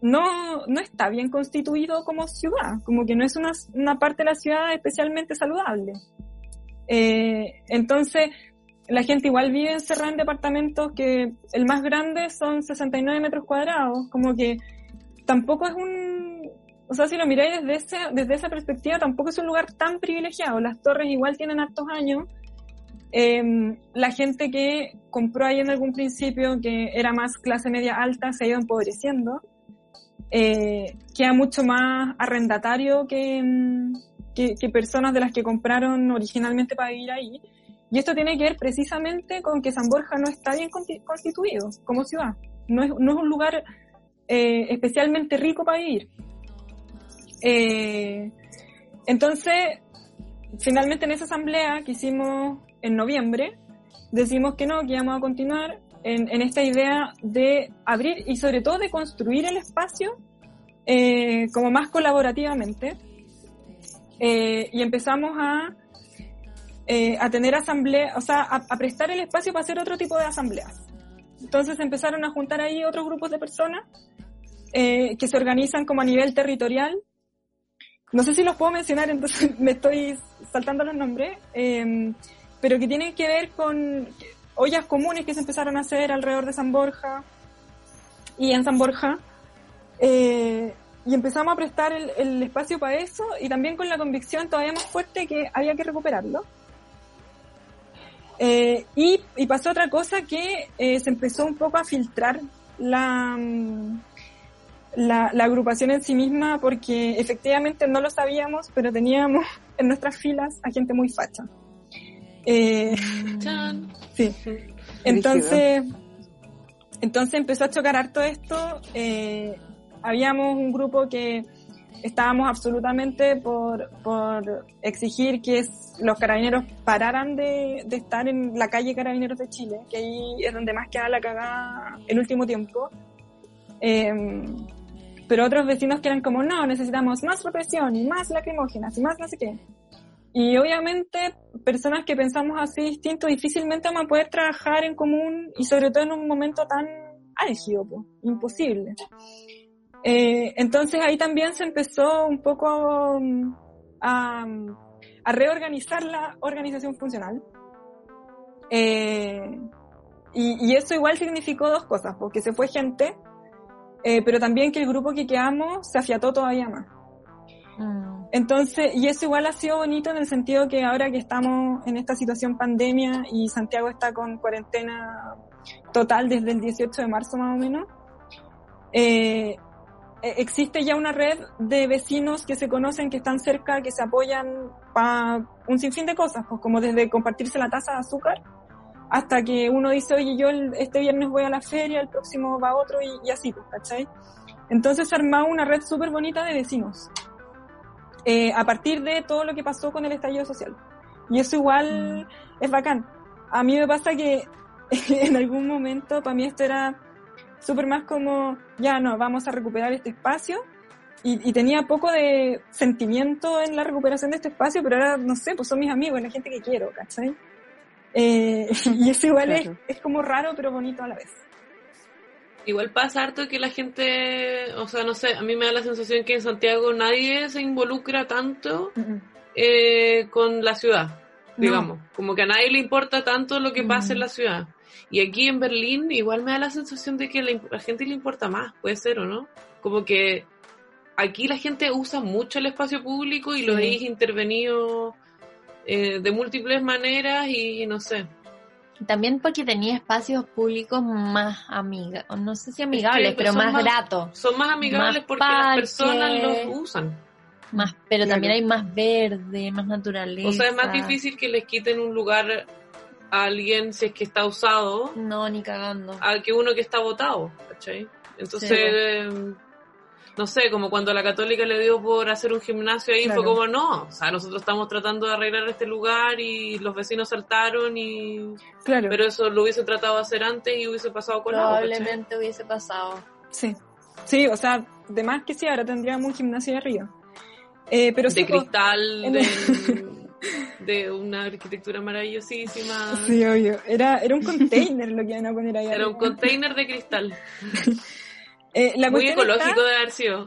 no, no está bien constituido como ciudad, como que no es una, una parte de la ciudad especialmente saludable. Eh, entonces, la gente igual vive encerrada en departamentos que el más grande son 69 metros cuadrados, como que tampoco es un, o sea, si lo miráis desde, ese, desde esa perspectiva, tampoco es un lugar tan privilegiado. Las torres igual tienen hartos años. Eh, la gente que compró ahí en algún principio, que era más clase media alta, se ha ido empobreciendo. Eh, queda mucho más arrendatario que, que, personas de las que compraron originalmente para vivir ahí. Y esto tiene que ver precisamente con que San Borja no está bien constituido como ciudad. No es, no es un lugar eh, especialmente rico para vivir. Eh, entonces, finalmente en esa asamblea que hicimos en noviembre, decimos que no, que íbamos a continuar en, en esta idea de abrir y sobre todo de construir el espacio eh, como más colaborativamente. Eh, y empezamos a eh, a tener asamblea, o sea, a, prestar el espacio para hacer otro tipo de asambleas. Entonces empezaron a juntar ahí otros grupos de personas eh, que se organizan como a nivel territorial. No sé si los puedo mencionar, entonces me estoy saltando los nombres, em, pero que tienen que ver con ollas comunes que se empezaron a hacer alrededor de San Borja y en San Borja. Y empezamos a prestar el, el, espacio para eso y también con la convicción todavía más fuerte que había que recuperarlo. Eh, y, y, pasó otra cosa que eh, se empezó un poco a filtrar la, mm, la, la, agrupación en sí misma porque efectivamente no lo sabíamos, pero teníamos en nuestras filas a gente muy facha. Eh, sí. Entonces, entonces empezó a chocar harto esto. Eh, habíamos un grupo que estábamos absolutamente por, por exigir que los carabineros pararan de, de, estar en la calle Carabineros de Chile, que ahí es donde más queda la cagada el último tiempo. Eh, pero otros vecinos que eran como, no, necesitamos más represión y más lacrimógenas y más no sé qué. Y obviamente personas que pensamos así distinto difícilmente vamos a poder trabajar en común y sobre todo en un momento tan álgido, pues, imposible. Eh, entonces ahí también se empezó un poco mm, a, a reorganizar la organización funcional. Eh, y, y, eso igual significó dos cosas, porque se fue gente, eh, pero también que el grupo que quedamos se afiató todavía más. Mm. Entonces, y eso igual ha sido bonito en el sentido que ahora que estamos en esta situación pandemia y Santiago está con cuarentena total desde el 18 de marzo más o menos, eh, existe ya una red de vecinos que se conocen, que están cerca, que se apoyan para un sinfín de cosas, pues como desde compartirse la taza de azúcar hasta que uno dice, oye, yo este viernes voy a la feria, el próximo va otro y, así, pues, ¿cachai? Entonces se armó una red súper bonita de vecinos eh, a partir de todo lo que pasó con el estallido social. Y eso igual mm. es bacán. A mí me pasa que en algún momento para mí esto era súper más como, ya no, vamos a recuperar este espacio. Y, y, tenía poco de sentimiento en la recuperación de este espacio, pero ahora, no sé, pues son mis amigos, la gente que quiero, ¿cachai? Eh, y eso igual es, es, como raro, pero bonito a la vez. Igual pasa harto que la gente, o sea, no sé, a mí me da la sensación que en Santiago nadie se involucra tanto uh -uh. Eh, con la ciudad, digamos. No. Como que a nadie le importa tanto lo que pasa uh -huh. en la ciudad. Y aquí en Berlín igual me da la sensación de que la, la, gente le importa más, puede ser o no. Como que aquí la gente usa mucho el espacio público y lo sí. veis intervenido eh, de múltiples maneras y no sé. También porque tenía espacios públicos más amigables, no sé si amigables, es que pero más, más gratos. Son más amigables más porque parques, las personas los usan. Más, pero claro. también hay más verde, más naturaleza. O sea, es más difícil que les quiten un lugar a alguien si es que está usado. No, ni cagando. A que uno que está votado, ¿cachai? Entonces, sí. no sé, como cuando a la católica le dio por hacer un gimnasio ahí, claro. fue como no, o sea, nosotros estamos tratando de arreglar este lugar y los vecinos saltaron y... Claro. Pero eso lo hubiese tratado de hacer antes y hubiese pasado con Probablemente hubiese pasado. Sí. Sí, o sea, de más que sí, ahora tendríamos un gimnasio de arriba. Eh, pero de cristal, de, una arquitectura maravillosísima. Sí, obvio. Era, era un container lo que iban a poner ahí. Era un container de cristal. Eh, Muy ecológico de haber sido.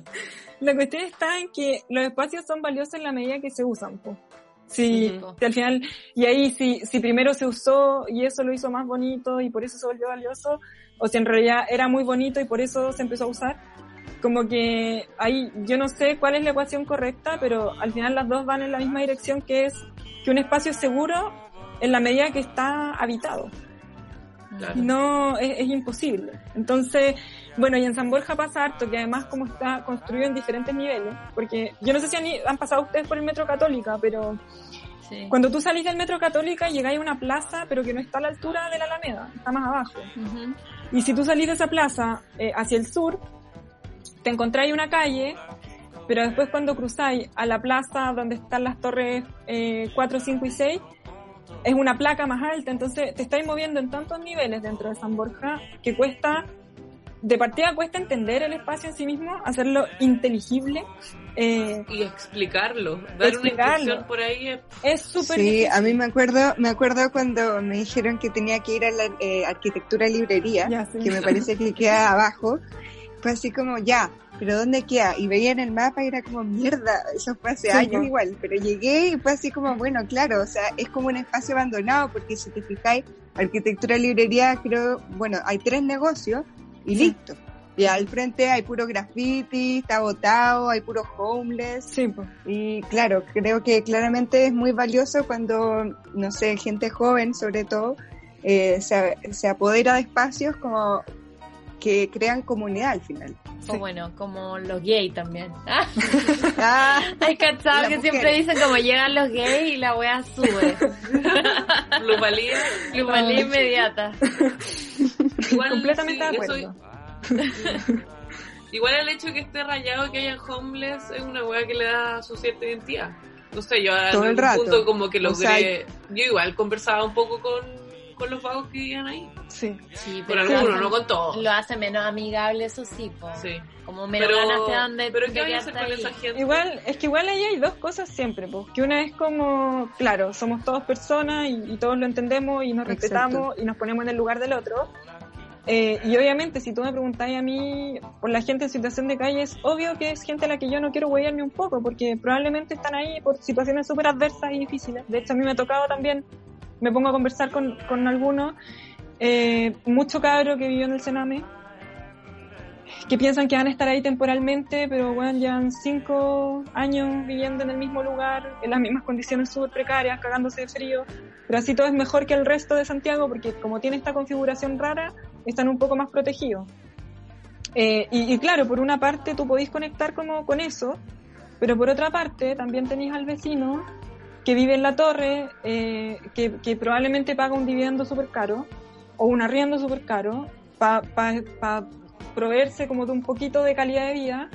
la cuestión está en que los espacios son valiosos en la medida que se usan. Sí, al final, y ahí si, si primero se usó y eso lo hizo más bonito y por eso se volvió valioso, o si en realidad era muy bonito y por eso se empezó a usar, como que ahí yo no sé cuál es la ecuación correcta, pero al final las dos van en la misma dirección que es que un espacio es seguro en la medida que está habitado. No, es, es, imposible. Entonces, bueno, y en San Borja pasa harto, que además como está construido en diferentes niveles, porque yo no sé si han, pasado ustedes por el Metro Católica, pero cuando tú salís del Metro Católica llegáis a una plaza, pero que no está a la altura de la Alameda, está más abajo. Y si tú salís de esa plaza eh, hacia el sur, te encontráis una calle, pero después cuando cruzáis a la plaza donde están las torres eh, 4, 5 y 6, es una placa más alta, entonces te estáis moviendo en tantos niveles dentro de San Borja que cuesta de partida cuesta entender el espacio en sí mismo, hacerlo inteligible. Eh, y explicarlo, dar una instrucción por ahí es súper Sí, a mí me acuerdo, me acuerdo cuando me dijeron que tenía que ir a la eh, arquitectura librería, que me parece que queda abajo, fue así como, ya, pero ¿dónde queda? Y veía en el mapa y era como, mierda, eso fue hace años igual, pero llegué y fue así como, bueno, claro, o sea, es como un espacio abandonado, porque si te fijáis, arquitectura librería, creo, bueno, hay tres negocios, y listo. Y al frente hay puro graffiti, está botado, hay puro homeless. Sí, pues. Y claro, creo que claramente es muy valioso cuando, no sé, gente joven sobre todo, eh, se, se apodera de espacios como que crean comunidad al final. O bueno, como los gays también. Ah, hay cachado que siempre dicen como llegan los gays y la wea sube. Plusvalía. Plusvalía inmediata. Igual, Completamente de acuerdo. Igual el hecho de que esté rayado que hayan homeless es una wea que le da su cierta identidad. No sé, yo Todo el rato. punto como que logré... yo igual conversaba un poco con, con los vagos que vivían ahí. Sí. sí pero algunos, no con todos. Lo hace menos amigable, eso sí, Sí. Como menos pero, ganas de dónde Pero ¿qué hacer con esa gente? Igual, es que igual ahí hay dos cosas siempre, pues. Que una es como, claro, somos todos personas y, todos lo entendemos y nos respetamos y nos ponemos en el lugar del otro. Eh, y obviamente, si tú me preguntáis a mí por la gente en situación de calle, es obvio que es gente a la que yo no quiero huellarme un poco, porque probablemente están ahí por situaciones súper adversas y difíciles. De hecho, a mí me ha tocado también, me pongo a conversar con, con algunos, eh, mucho cabro que vivió en el Sename, que piensan que van a estar ahí temporalmente, pero bueno, llevan cinco años viviendo en el mismo lugar, en las mismas condiciones súper precarias, cagándose de frío, pero así todo es mejor que el resto de Santiago, porque como tiene esta configuración rara, están un poco más protegidos. Eh, y, claro, por una parte tú podéis conectar como con eso, pero por otra parte también tenéis al vecino que vive en la torre, eh, que, probablemente paga un dividendo súper caro o un arriendo súper caro para pa, proveerse como de un poquito de calidad de vida,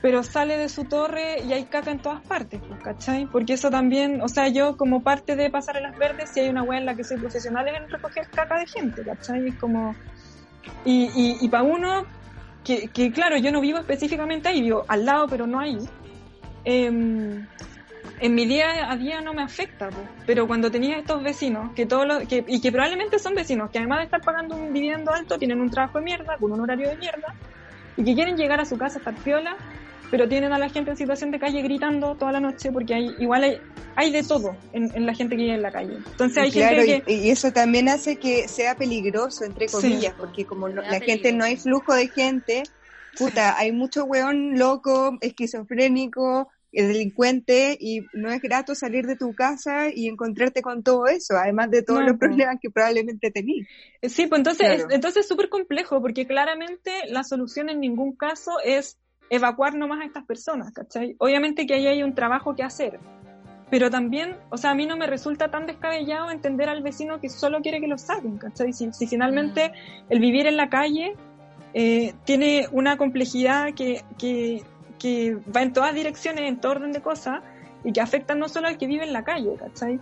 pero sale de su torre y hay caca en todas partes, pues, ¿cachai? Porque eso también, o sea, yo como parte de pasar en las verdes, si hay una web en la que soy profesional en recoger caca de gente, ¿cachai? Es como... Y, y, y para uno, que, que, claro, yo no vivo específicamente ahí, vivo al lado, pero no ahí. Eh, en mi día a día no me afecta, pues. pero cuando tenía estos vecinos, que todos los, que, y que probablemente son vecinos, que además de estar pagando un viviendo alto, tienen un trabajo de mierda, con un horario de mierda, y que quieren llegar a su casa a estar piola, pero tienen a la gente en situación de calle gritando toda la noche porque hay igual hay, hay de todo en, la gente que vive en la calle. Entonces hay gente que... y, eso también hace que sea peligroso, entre comillas, porque como la gente no hay flujo de gente, puta, hay mucho weón loco, esquizofrénico, eh, delincuente y no es grato salir de tu casa y encontrarte con todo eso, además de todos los problemas que probablemente tenías. Sí, pues entonces, entonces es súper complejo porque claramente la solución en ningún caso es evacuar nomás a estas personas, ¿cachai? Obviamente que ahí hay un trabajo que hacer, pero también, o sea, a mí no me resulta tan descabellado entender al vecino que solo quiere que lo saquen, ¿cachai? Si, finalmente mm. el vivir en la calle eh, tiene una complejidad que, que, que, va en todas direcciones, en todo orden de cosas, y que afecta no solo al que vive en la calle, ¿cachai?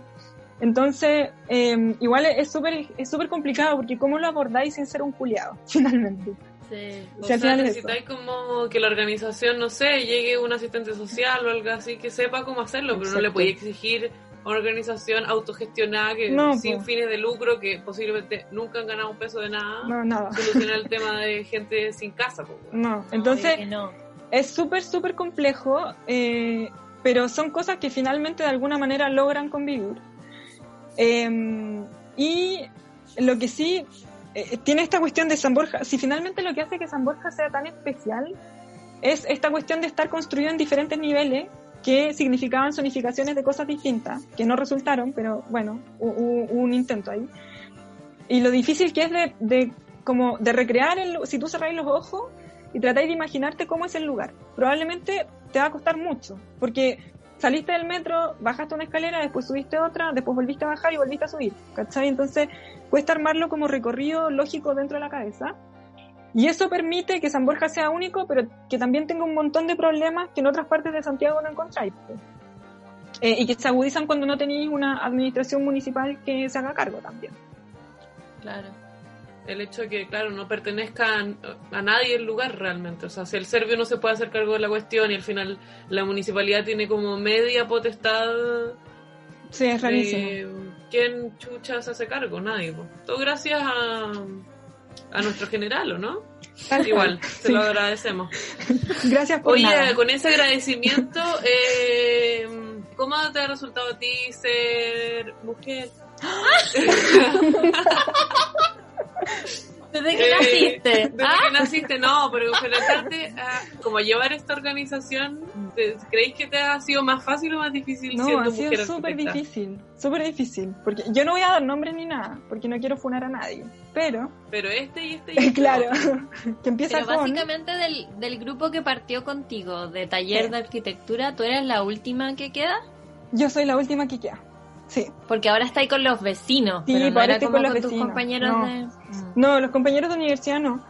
Entonces, eh, igual es súper es súper complicado porque cómo lo abordáis sin ser un culiado, finalmente. Sí. O sea, necesitáis como que la organización, no sé, llegue un asistente social o algo así que sepa cómo hacerlo, pero no le podéis exigir a una organización autogestionada que sin fines de lucro que posiblemente nunca han ganado un peso de nada, no, nada. solucionar el tema de gente sin casa. no, entonces es súper, súper complejo, eh, pero son cosas que finalmente de alguna manera logran convivir. Em, y lo que sí eh, tiene esta cuestión de San Borja, si finalmente lo que hace que San Borja sea tan especial es esta cuestión de estar construido en diferentes niveles que significaban zonificaciones de cosas distintas, que no resultaron, pero bueno, hubo, un intento ahí. Y lo difícil que es de, de como de recrear, el, si tú cerráis los ojos y tratáis de imaginarte cómo es el lugar, probablemente te va a costar mucho, porque saliste del metro, bajaste una escalera, después subiste otra, después volviste a bajar y volviste a subir, ¿cachai? Entonces cuesta armarlo como recorrido lógico dentro de la cabeza. Y eso permite que San Borja sea único, pero que también tenga un montón de problemas que en otras partes de Santiago no encontráis. Eh, y que se agudizan cuando no tenéis una administración municipal que se haga cargo también. Claro el hecho de que, claro, no pertenezca a, nadie el lugar realmente. O sea, si el serbio no se puede hacer cargo de la cuestión y al final la municipalidad tiene como media potestad. Sí, es rarísimo. ¿Quién chucha se hace cargo? Nadie. Todo gracias a, a nuestro general, ¿o no? Igual, se lo agradecemos. Gracias por Oye, con ese agradecimiento, eh, ¿cómo te ha resultado a ti ser mujer? Desde que naciste. Desde que ¿Ah? naciste, no, pero enfrentarte a como llevar esta organización, ¿creéis que te ha sido más fácil o más difícil no, ha sido súper difícil, súper difícil, porque yo no voy a dar nombre ni nada, porque no quiero funar a nadie, pero... Pero este y este y este. claro, que empieza pero básicamente del, del grupo que partió contigo, de taller de arquitectura, ¿tú eres la última que queda? Yo soy la última que queda. Sí. Porque ahora está ahí con los vecinos. Sí, pero ahora estoy con los vecinos. compañeros no. de... No, los compañeros de universidad no.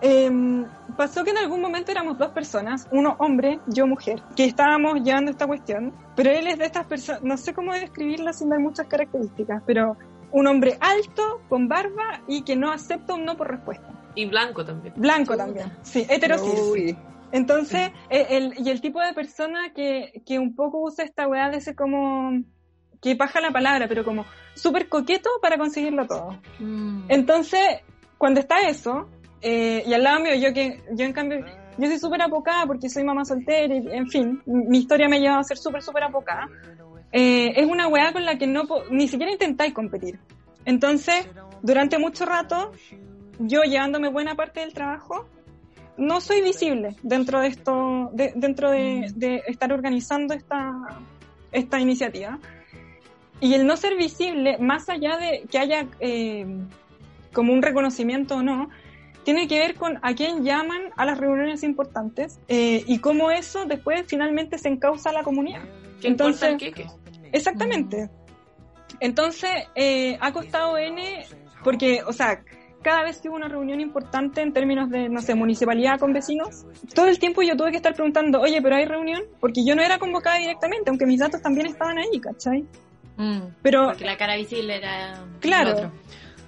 Em, pasó que en algún momento éramos dos personas, uno hombre, yo mujer, que estábamos llevando esta cuestión, pero él es de estas personas, no sé cómo describirlo sin dar muchas características, pero un hombre alto, con barba y que no acepta un no por respuesta. Y blanco también. Blanco también, sí, heterosexual. Entonces, e, el, y el tipo de persona que, que un poco usa esta weá de ese como que paja la palabra, pero como súper coqueto para conseguirlo todo. Mm. Entonces, cuando está eso, eh, y al lado mío, yo que, yo en cambio, yo soy súper apocada porque soy mamá soltera y, en fin, mi historia me ha llevado a ser súper, súper apocada. Eh, es una weá con la que no, ni siquiera intentáis competir. Entonces, durante mucho rato, yo llevándome buena parte del trabajo, no soy visible dentro de esto, dentro de, de, estar organizando esta, esta iniciativa. Y el no ser visible, más allá de que haya eh, como un reconocimiento o no, tiene que ver con a quién llaman a las reuniones importantes eh, y cómo eso después finalmente se encausa a la comunidad. Entonces, Exactamente. Entonces, eh, ha costado N, porque, o sea, cada vez que hubo una reunión importante en términos de, no sé, municipalidad con vecinos, todo el tiempo yo tuve que estar preguntando, oye, pero hay reunión, porque yo no era convocada directamente, aunque mis datos también estaban ahí, ¿cachai? Mm, pero, porque la cara visible era. Claro.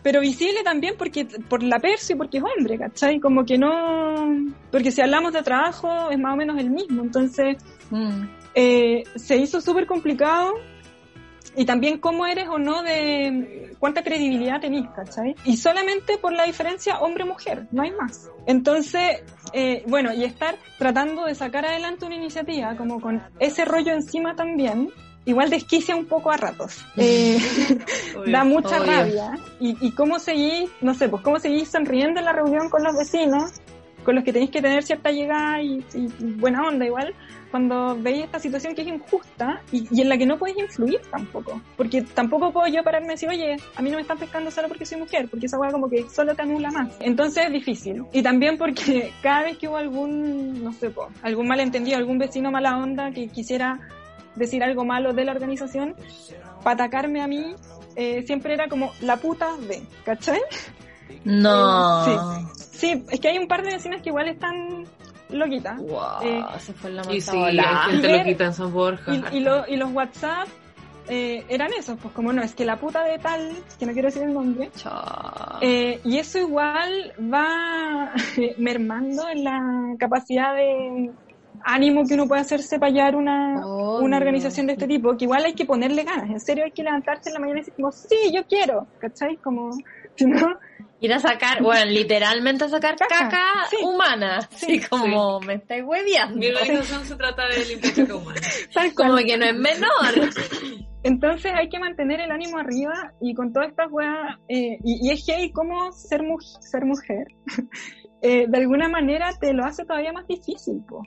Pero visible también porque por la perso y porque es hombre, ¿cachai? Como que no. Porque si hablamos de trabajo es más o menos el mismo. Entonces, mm. eh, se hizo súper complicado. Y también cómo eres o no de cuánta credibilidad tenés, ¿cachai? Y solamente por la diferencia hombre-mujer, no hay más. Entonces, eh, bueno, y estar tratando de sacar adelante una iniciativa como con ese rollo encima también, igual desquicia un poco a ratos. Eh, da mucha rabia. Y, y cómo seguís, no sé, pues cómo seguís sonriendo en la reunión con los vecinos, con los que tenéis que tener cierta llegada y, buena onda igual, cuando veis esta situación que es injusta y, en la que no podéis influir tampoco. Porque tampoco puedo yo pararme y decir, oye, a mí no me están pescando solo porque soy mujer, porque esa hueá como que solo te anula más. Entonces es difícil. Y también porque cada vez que hubo algún, no sé, algún malentendido, algún vecino mala onda que quisiera decir algo malo de la organización, para atacarme a mí, eh, siempre era como la puta de, ¿cachai? No. sí. sí, es que hay un par de vecinas que igual están loquitas. Wow, eh, se fue la y sí, hay gente loquita en San Borja. Y, y, lo, y los WhatsApp eh, eran esos, pues como no, es que la puta de tal, que no quiero decir el nombre, eh, y eso igual va mermando en la capacidad de ánimo que uno puede hacerse para hallar una, una organización de este tipo, que igual hay que ponerle ganas, en serio hay que levantarse en la mañana y decir como, sí, yo quiero, ¿cachai? Como, si no, Ir a sacar, bueno, literalmente a sacar caca, humana. Así como, me estáis hueviando. Mi organización se trata de limpiar caca humana. como que no es menor. Entonces hay que mantener el ánimo arriba y con todas estas weas, eh, y, es que como ser, ser mujer, eh, de alguna manera te lo hace todavía más difícil, po.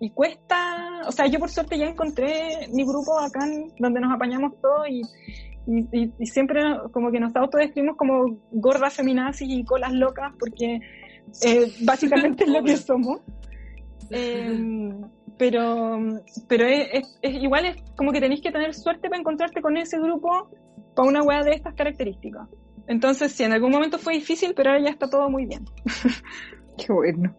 Y cuesta, o sea, yo por suerte ya encontré mi grupo acá donde nos apañamos todos y, y, siempre como que nos autodescribimos como gordas feminazis y colas locas porque eh, básicamente es lo que somos. Eh, pero pero es, igual es como que tenéis que tener suerte para encontrarte con ese grupo para una wea de estas características. Entonces, sí, en algún momento fue difícil, pero ahora ya está todo muy bien. Qué bueno.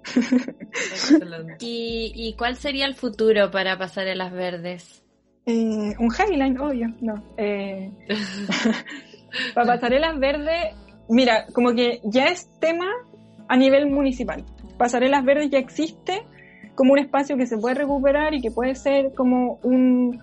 ¿Y, ¿Y cuál sería el futuro para Pasarelas Verdes? Eh, un Highline, obvio, no. Eh, para Pasarelas Verdes, mira, como que ya es tema a nivel municipal. Pasarelas Verdes ya existe como un espacio que se puede recuperar y que puede ser como un,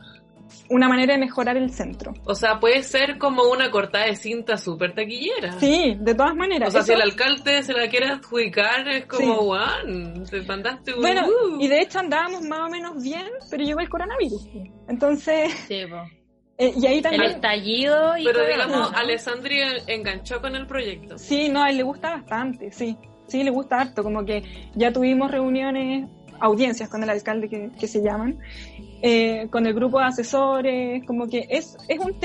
una manera de mejorar el centro. O sea, puede ser como una cortada de cinta súper taquillera. Sí, de todas maneras. O sea, si el alcalde se la quiere adjudicar, es como, sí. te mandaste un... Bueno, y de hecho andábamos más o menos bien, pero llegó el coronavirus. Entonces... Sí, eh, y ahí también... El estallido y Pero digamos, Alessandri enganchó con el proyecto. Sí, no, a él le gusta bastante, sí. Sí, le gusta harto, como que ya tuvimos reuniones, audiencias con el alcalde que, que se llaman, eh, con el grupo de asesores, como que es, es un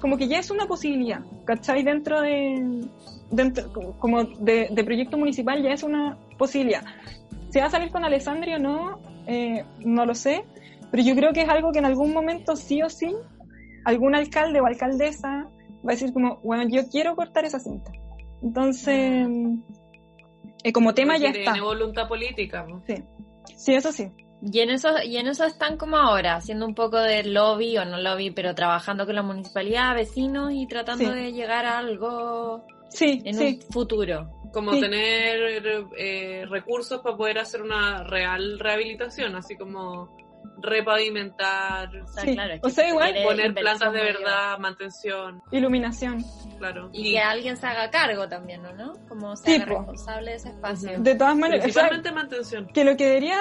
como que ya es una posibilidad, ¿cachai? Dentro de, dentro, como de, proyecto municipal ya es una posibilidad. Si va a salir con Alessandria o no, eh, no lo sé, pero yo creo que es algo que en algún momento sí o sí, algún alcalde o alcaldesa va a decir como, bueno, yo quiero cortar esa cinta. Entonces, eh, como tema ya está. Tiene voluntad política. Sí, sí, eso sí. Y en eso, y en eso están como ahora, haciendo un poco de lobby o no lobby, pero trabajando con la municipalidad, vecinos y tratando de llegar a algo sí, en un futuro. Como tener eh, recursos para poder hacer una real rehabilitación, así como repavimentar, o sea, igual poner plantas de verdad, mantención, iluminación, claro. Y, que alguien se haga cargo también, ¿no? Como sea responsable de ese espacio. De todas maneras, principalmente mantención. Que lo que debería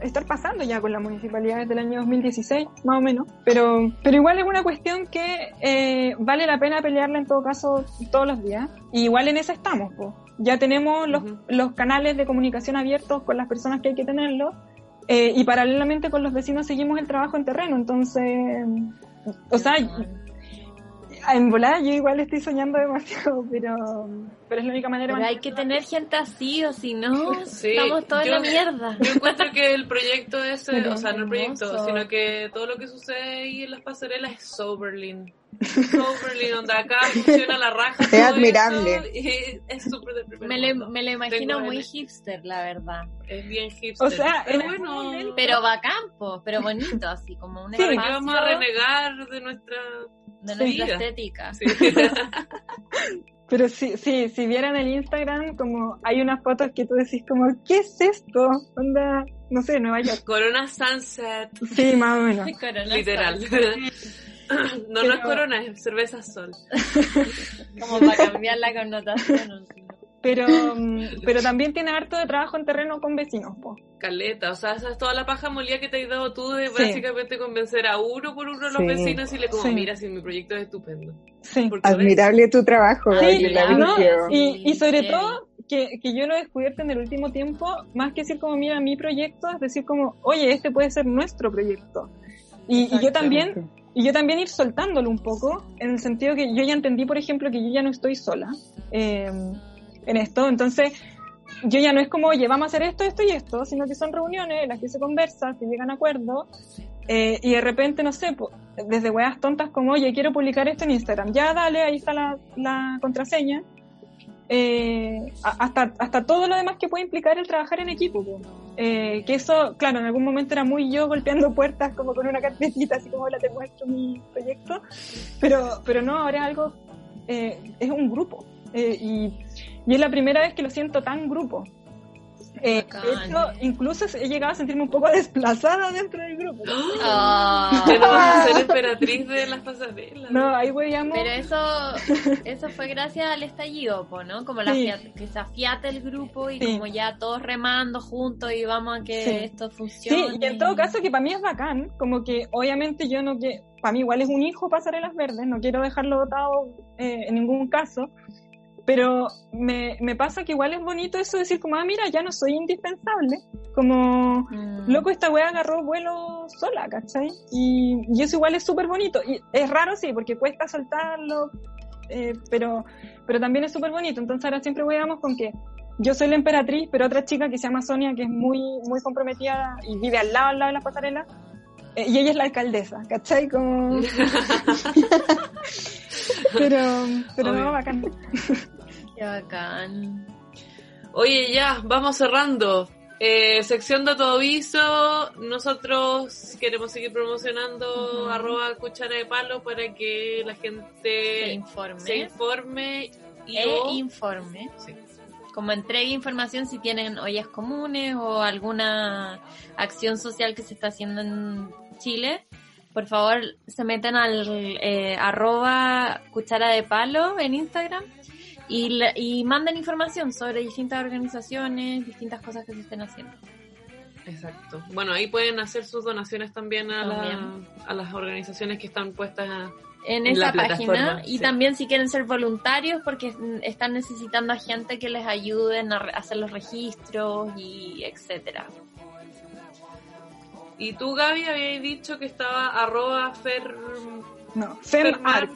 estar pasando ya con la municipalidad desde el año 2016, más o menos, pero pero igual es una cuestión que eh, vale la pena pelearla en todo caso todos los días. Y igual en eso estamos, pues. Ya tenemos los, los canales de comunicación abiertos con las personas que hay que tenerlos eh, y paralelamente con los vecinos seguimos el trabajo en terreno, entonces, o sea, en volada yo igual estoy soñando demasiado, pero, pero es la única manera. Pero hay que tener gente así o si no, estamos toda la mierda. Yo encuentro que el proyecto ese, o sea, no el proyecto, sino que todo lo que sucede ahí en las pasarelas es Soberlin. Soberlin, donde acá funciona la raja. Es admirable. es súper. Me, lo, me lo imagino muy hipster, la verdad. Es bien hipster. O sea, pero bueno. Pero campo pero bonito, así como un sí, espacio. vamos a renegar de nuestra de nuestra estética. Pero sí, sí, si vieran el Instagram, como hay unas fotos que tú decís como, ¿qué es esto? Onda, no sé, Nueva York. Corona Sunset. Sí, más o menos. Literal. no, no es Corona, es cerveza Sol. como para cambiar la connotación. Pero, mm, pero también tiene harto de trabajo en terreno con vecinos, po. Caleta, o sea, esa es toda la paja molía que te has dado tú de básicamente convencer a uno por uno de los vecinos y le como, mira, si mi proyecto es estupendo. Sí. Admirable tu trabajo, y, y, sobre todo que, que yo lo he descubierto en el último tiempo, más que decir como, mira, mi proyecto, es decir como, oye, este puede ser nuestro proyecto. Y, y yo también, y yo también ir soltándolo un poco, en el sentido que yo ya entendí, por ejemplo, que yo ya no estoy sola. Eh, en esto. Entonces, yo ya no es como, oye, vamos a hacer esto, esto y esto, sino que son reuniones en las que se conversa, se llegan a acuerdos, eh, y de repente, no sé, desde weas tontas como, oye, quiero publicar esto en Instagram, ya dale, ahí está la contraseña. Eh, hasta, hasta todo lo demás que puede implicar el trabajar en equipo. Eh, que eso, claro, en algún momento era muy yo golpeando puertas como con una carpetita, así como la te muestro mi proyecto, pero, pero no, ahora es algo, eh, es un grupo. y, y es la primera vez que lo siento tan grupo. Eh, hecho, incluso he llegado a sentirme un poco desplazada dentro del grupo. Ah. no vas a ser emperatriz de las pasarelas. No, ahí voyamos. Pero eso, eso fue gracias al estallido, ¿no? Como la que se afiate el grupo y como ya todos remando juntos y vamos a que esto funcione. Sí, y en todo caso que para mí es bacán, como que obviamente yo no que para mí igual es un hijo pasarelas verdes, no quiero dejarlo dotado eh, en ningún caso, pero me, me, pasa que igual es bonito eso de decir como, ah, mira, ya no soy indispensable. Como, mm. loco, esta wea agarró vuelo sola, ¿cachai? Y, y eso igual es súper bonito. Y es raro, sí, porque cuesta soltarlo, eh, pero, pero también es súper bonito. Entonces ahora siempre weamos con que yo soy la emperatriz, pero otra chica que se llama Sonia, que es muy, muy comprometida y vive al lado, al lado de la pasarela, eh, y ella es la alcaldesa, ¿cachai? Como... pero, pero no, bacán. Qué bacán. Oye, ya, vamos cerrando. Eh, sección de todo aviso, nosotros queremos seguir promocionando arroba cuchara de palo para que la gente se informe, se informe y e informe. Como entregue información si tienen ollas comunes o alguna acción social que se está haciendo en Chile por favor se meten al eh, arroba cuchara de palo en Instagram y, y manden información sobre distintas organizaciones, distintas cosas que se estén haciendo. Exacto. Bueno, ahí pueden hacer sus donaciones también a, a las organizaciones que están puestas en, esa página y también si quieren ser voluntarios porque están necesitando a gente que les ayuden a hacer los registros y etcétera. Y tú, Gaby, habías dicho que estaba arroba fer... No, femarc.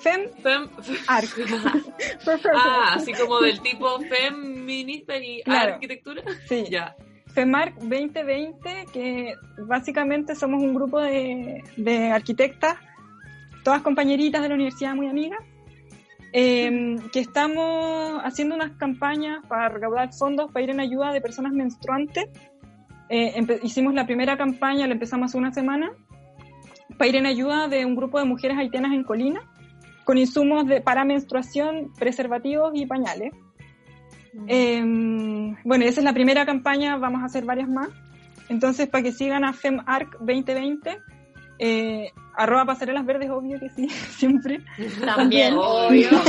Fem, fem, arc. ah, así como del tipo feminista y arquitectura. Sí. Ya. FEMARC 2020, que básicamente somos un grupo de, de arquitectas, todas compañeritas de la universidad muy amigas, em, que estamos haciendo unas campañas para recaudar fondos para ir en ayuda de personas menstruantes eh, hicimos la primera campaña, la empezamos hace una semana, para ir en ayuda de un grupo de mujeres haitianas en Colina, con insumos de, para menstruación, preservativos y pañales. Mm. Em, bueno, esa es la primera campaña, vamos a hacer varias más. Entonces, para que sigan a FEMARC 2020, eh, arroba pasarelas verdes, obvio que sí, siempre. También, obvio.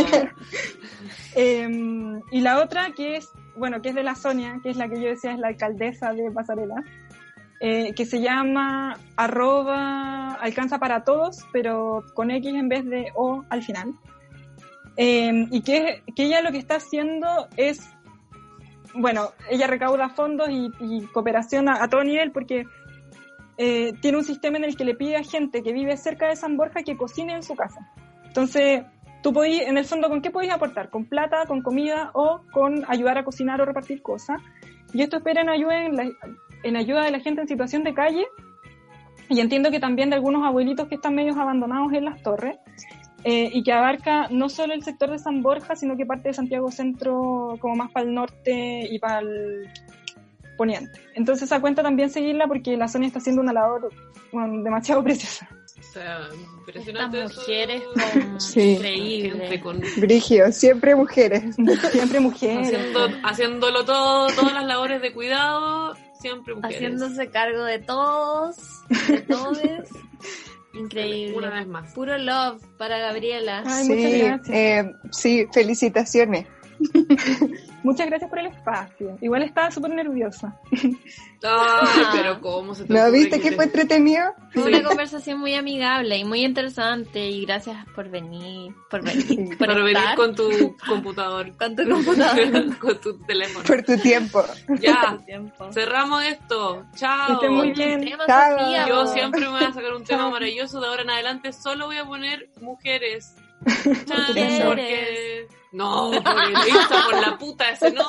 Em, y la otra que es bueno, que es de la Sonia, que es la que yo decía es la alcaldesa de Pasarela, eh, que se llama arroba alcanza para todos, pero con X en vez de O al final. Eh, y que, que, ella lo que está haciendo es, bueno, ella recauda fondos y, cooperación a, todo nivel porque eh, tiene un sistema en el que le pide a gente que vive cerca de San Borja que cocine en su casa. Entonces, tú podís, en el fondo, ¿con qué podéis aportar? ¿Con plata, con comida o con ayudar a cocinar o repartir cosas? Y esto espera en ayuda, en, ayuda de la gente en situación de calle y entiendo que también de algunos abuelitos que están medios abandonados en las torres eh, y que abarca no solo el sector de San Borja, sino que parte de Santiago Centro como más para el norte y para el poniente. Entonces esa cuenta también seguirla porque la Sonia está haciendo una labor demasiado preciosa. O sea, impresionante. Estas mujeres con sí. Con... Brigio, siempre mujeres. siempre mujeres. haciéndolo todo, todas las labores de cuidado, siempre mujeres. Haciéndose cargo de todos, de todos. Increíble. Una vez más. Puro love para Gabriela. sí, eh, sí, felicitaciones. Muchas gracias por el espacio. Igual estaba súper nerviosa. Ay, pero ¿cómo se te ¿No viste que fue entretenido? Fue una conversación muy amigable y muy interesante y gracias por venir, por venir, por, venir con tu computador. Con tu computador. con tu teléfono. Por tu tiempo. Ya, cerramos esto. Chao. Que muy bien. Chao. Yo siempre me voy a sacar un tema maravilloso. De ahora en adelante solo voy a poner mujeres. Chao. porque... No, por por la puta ese no.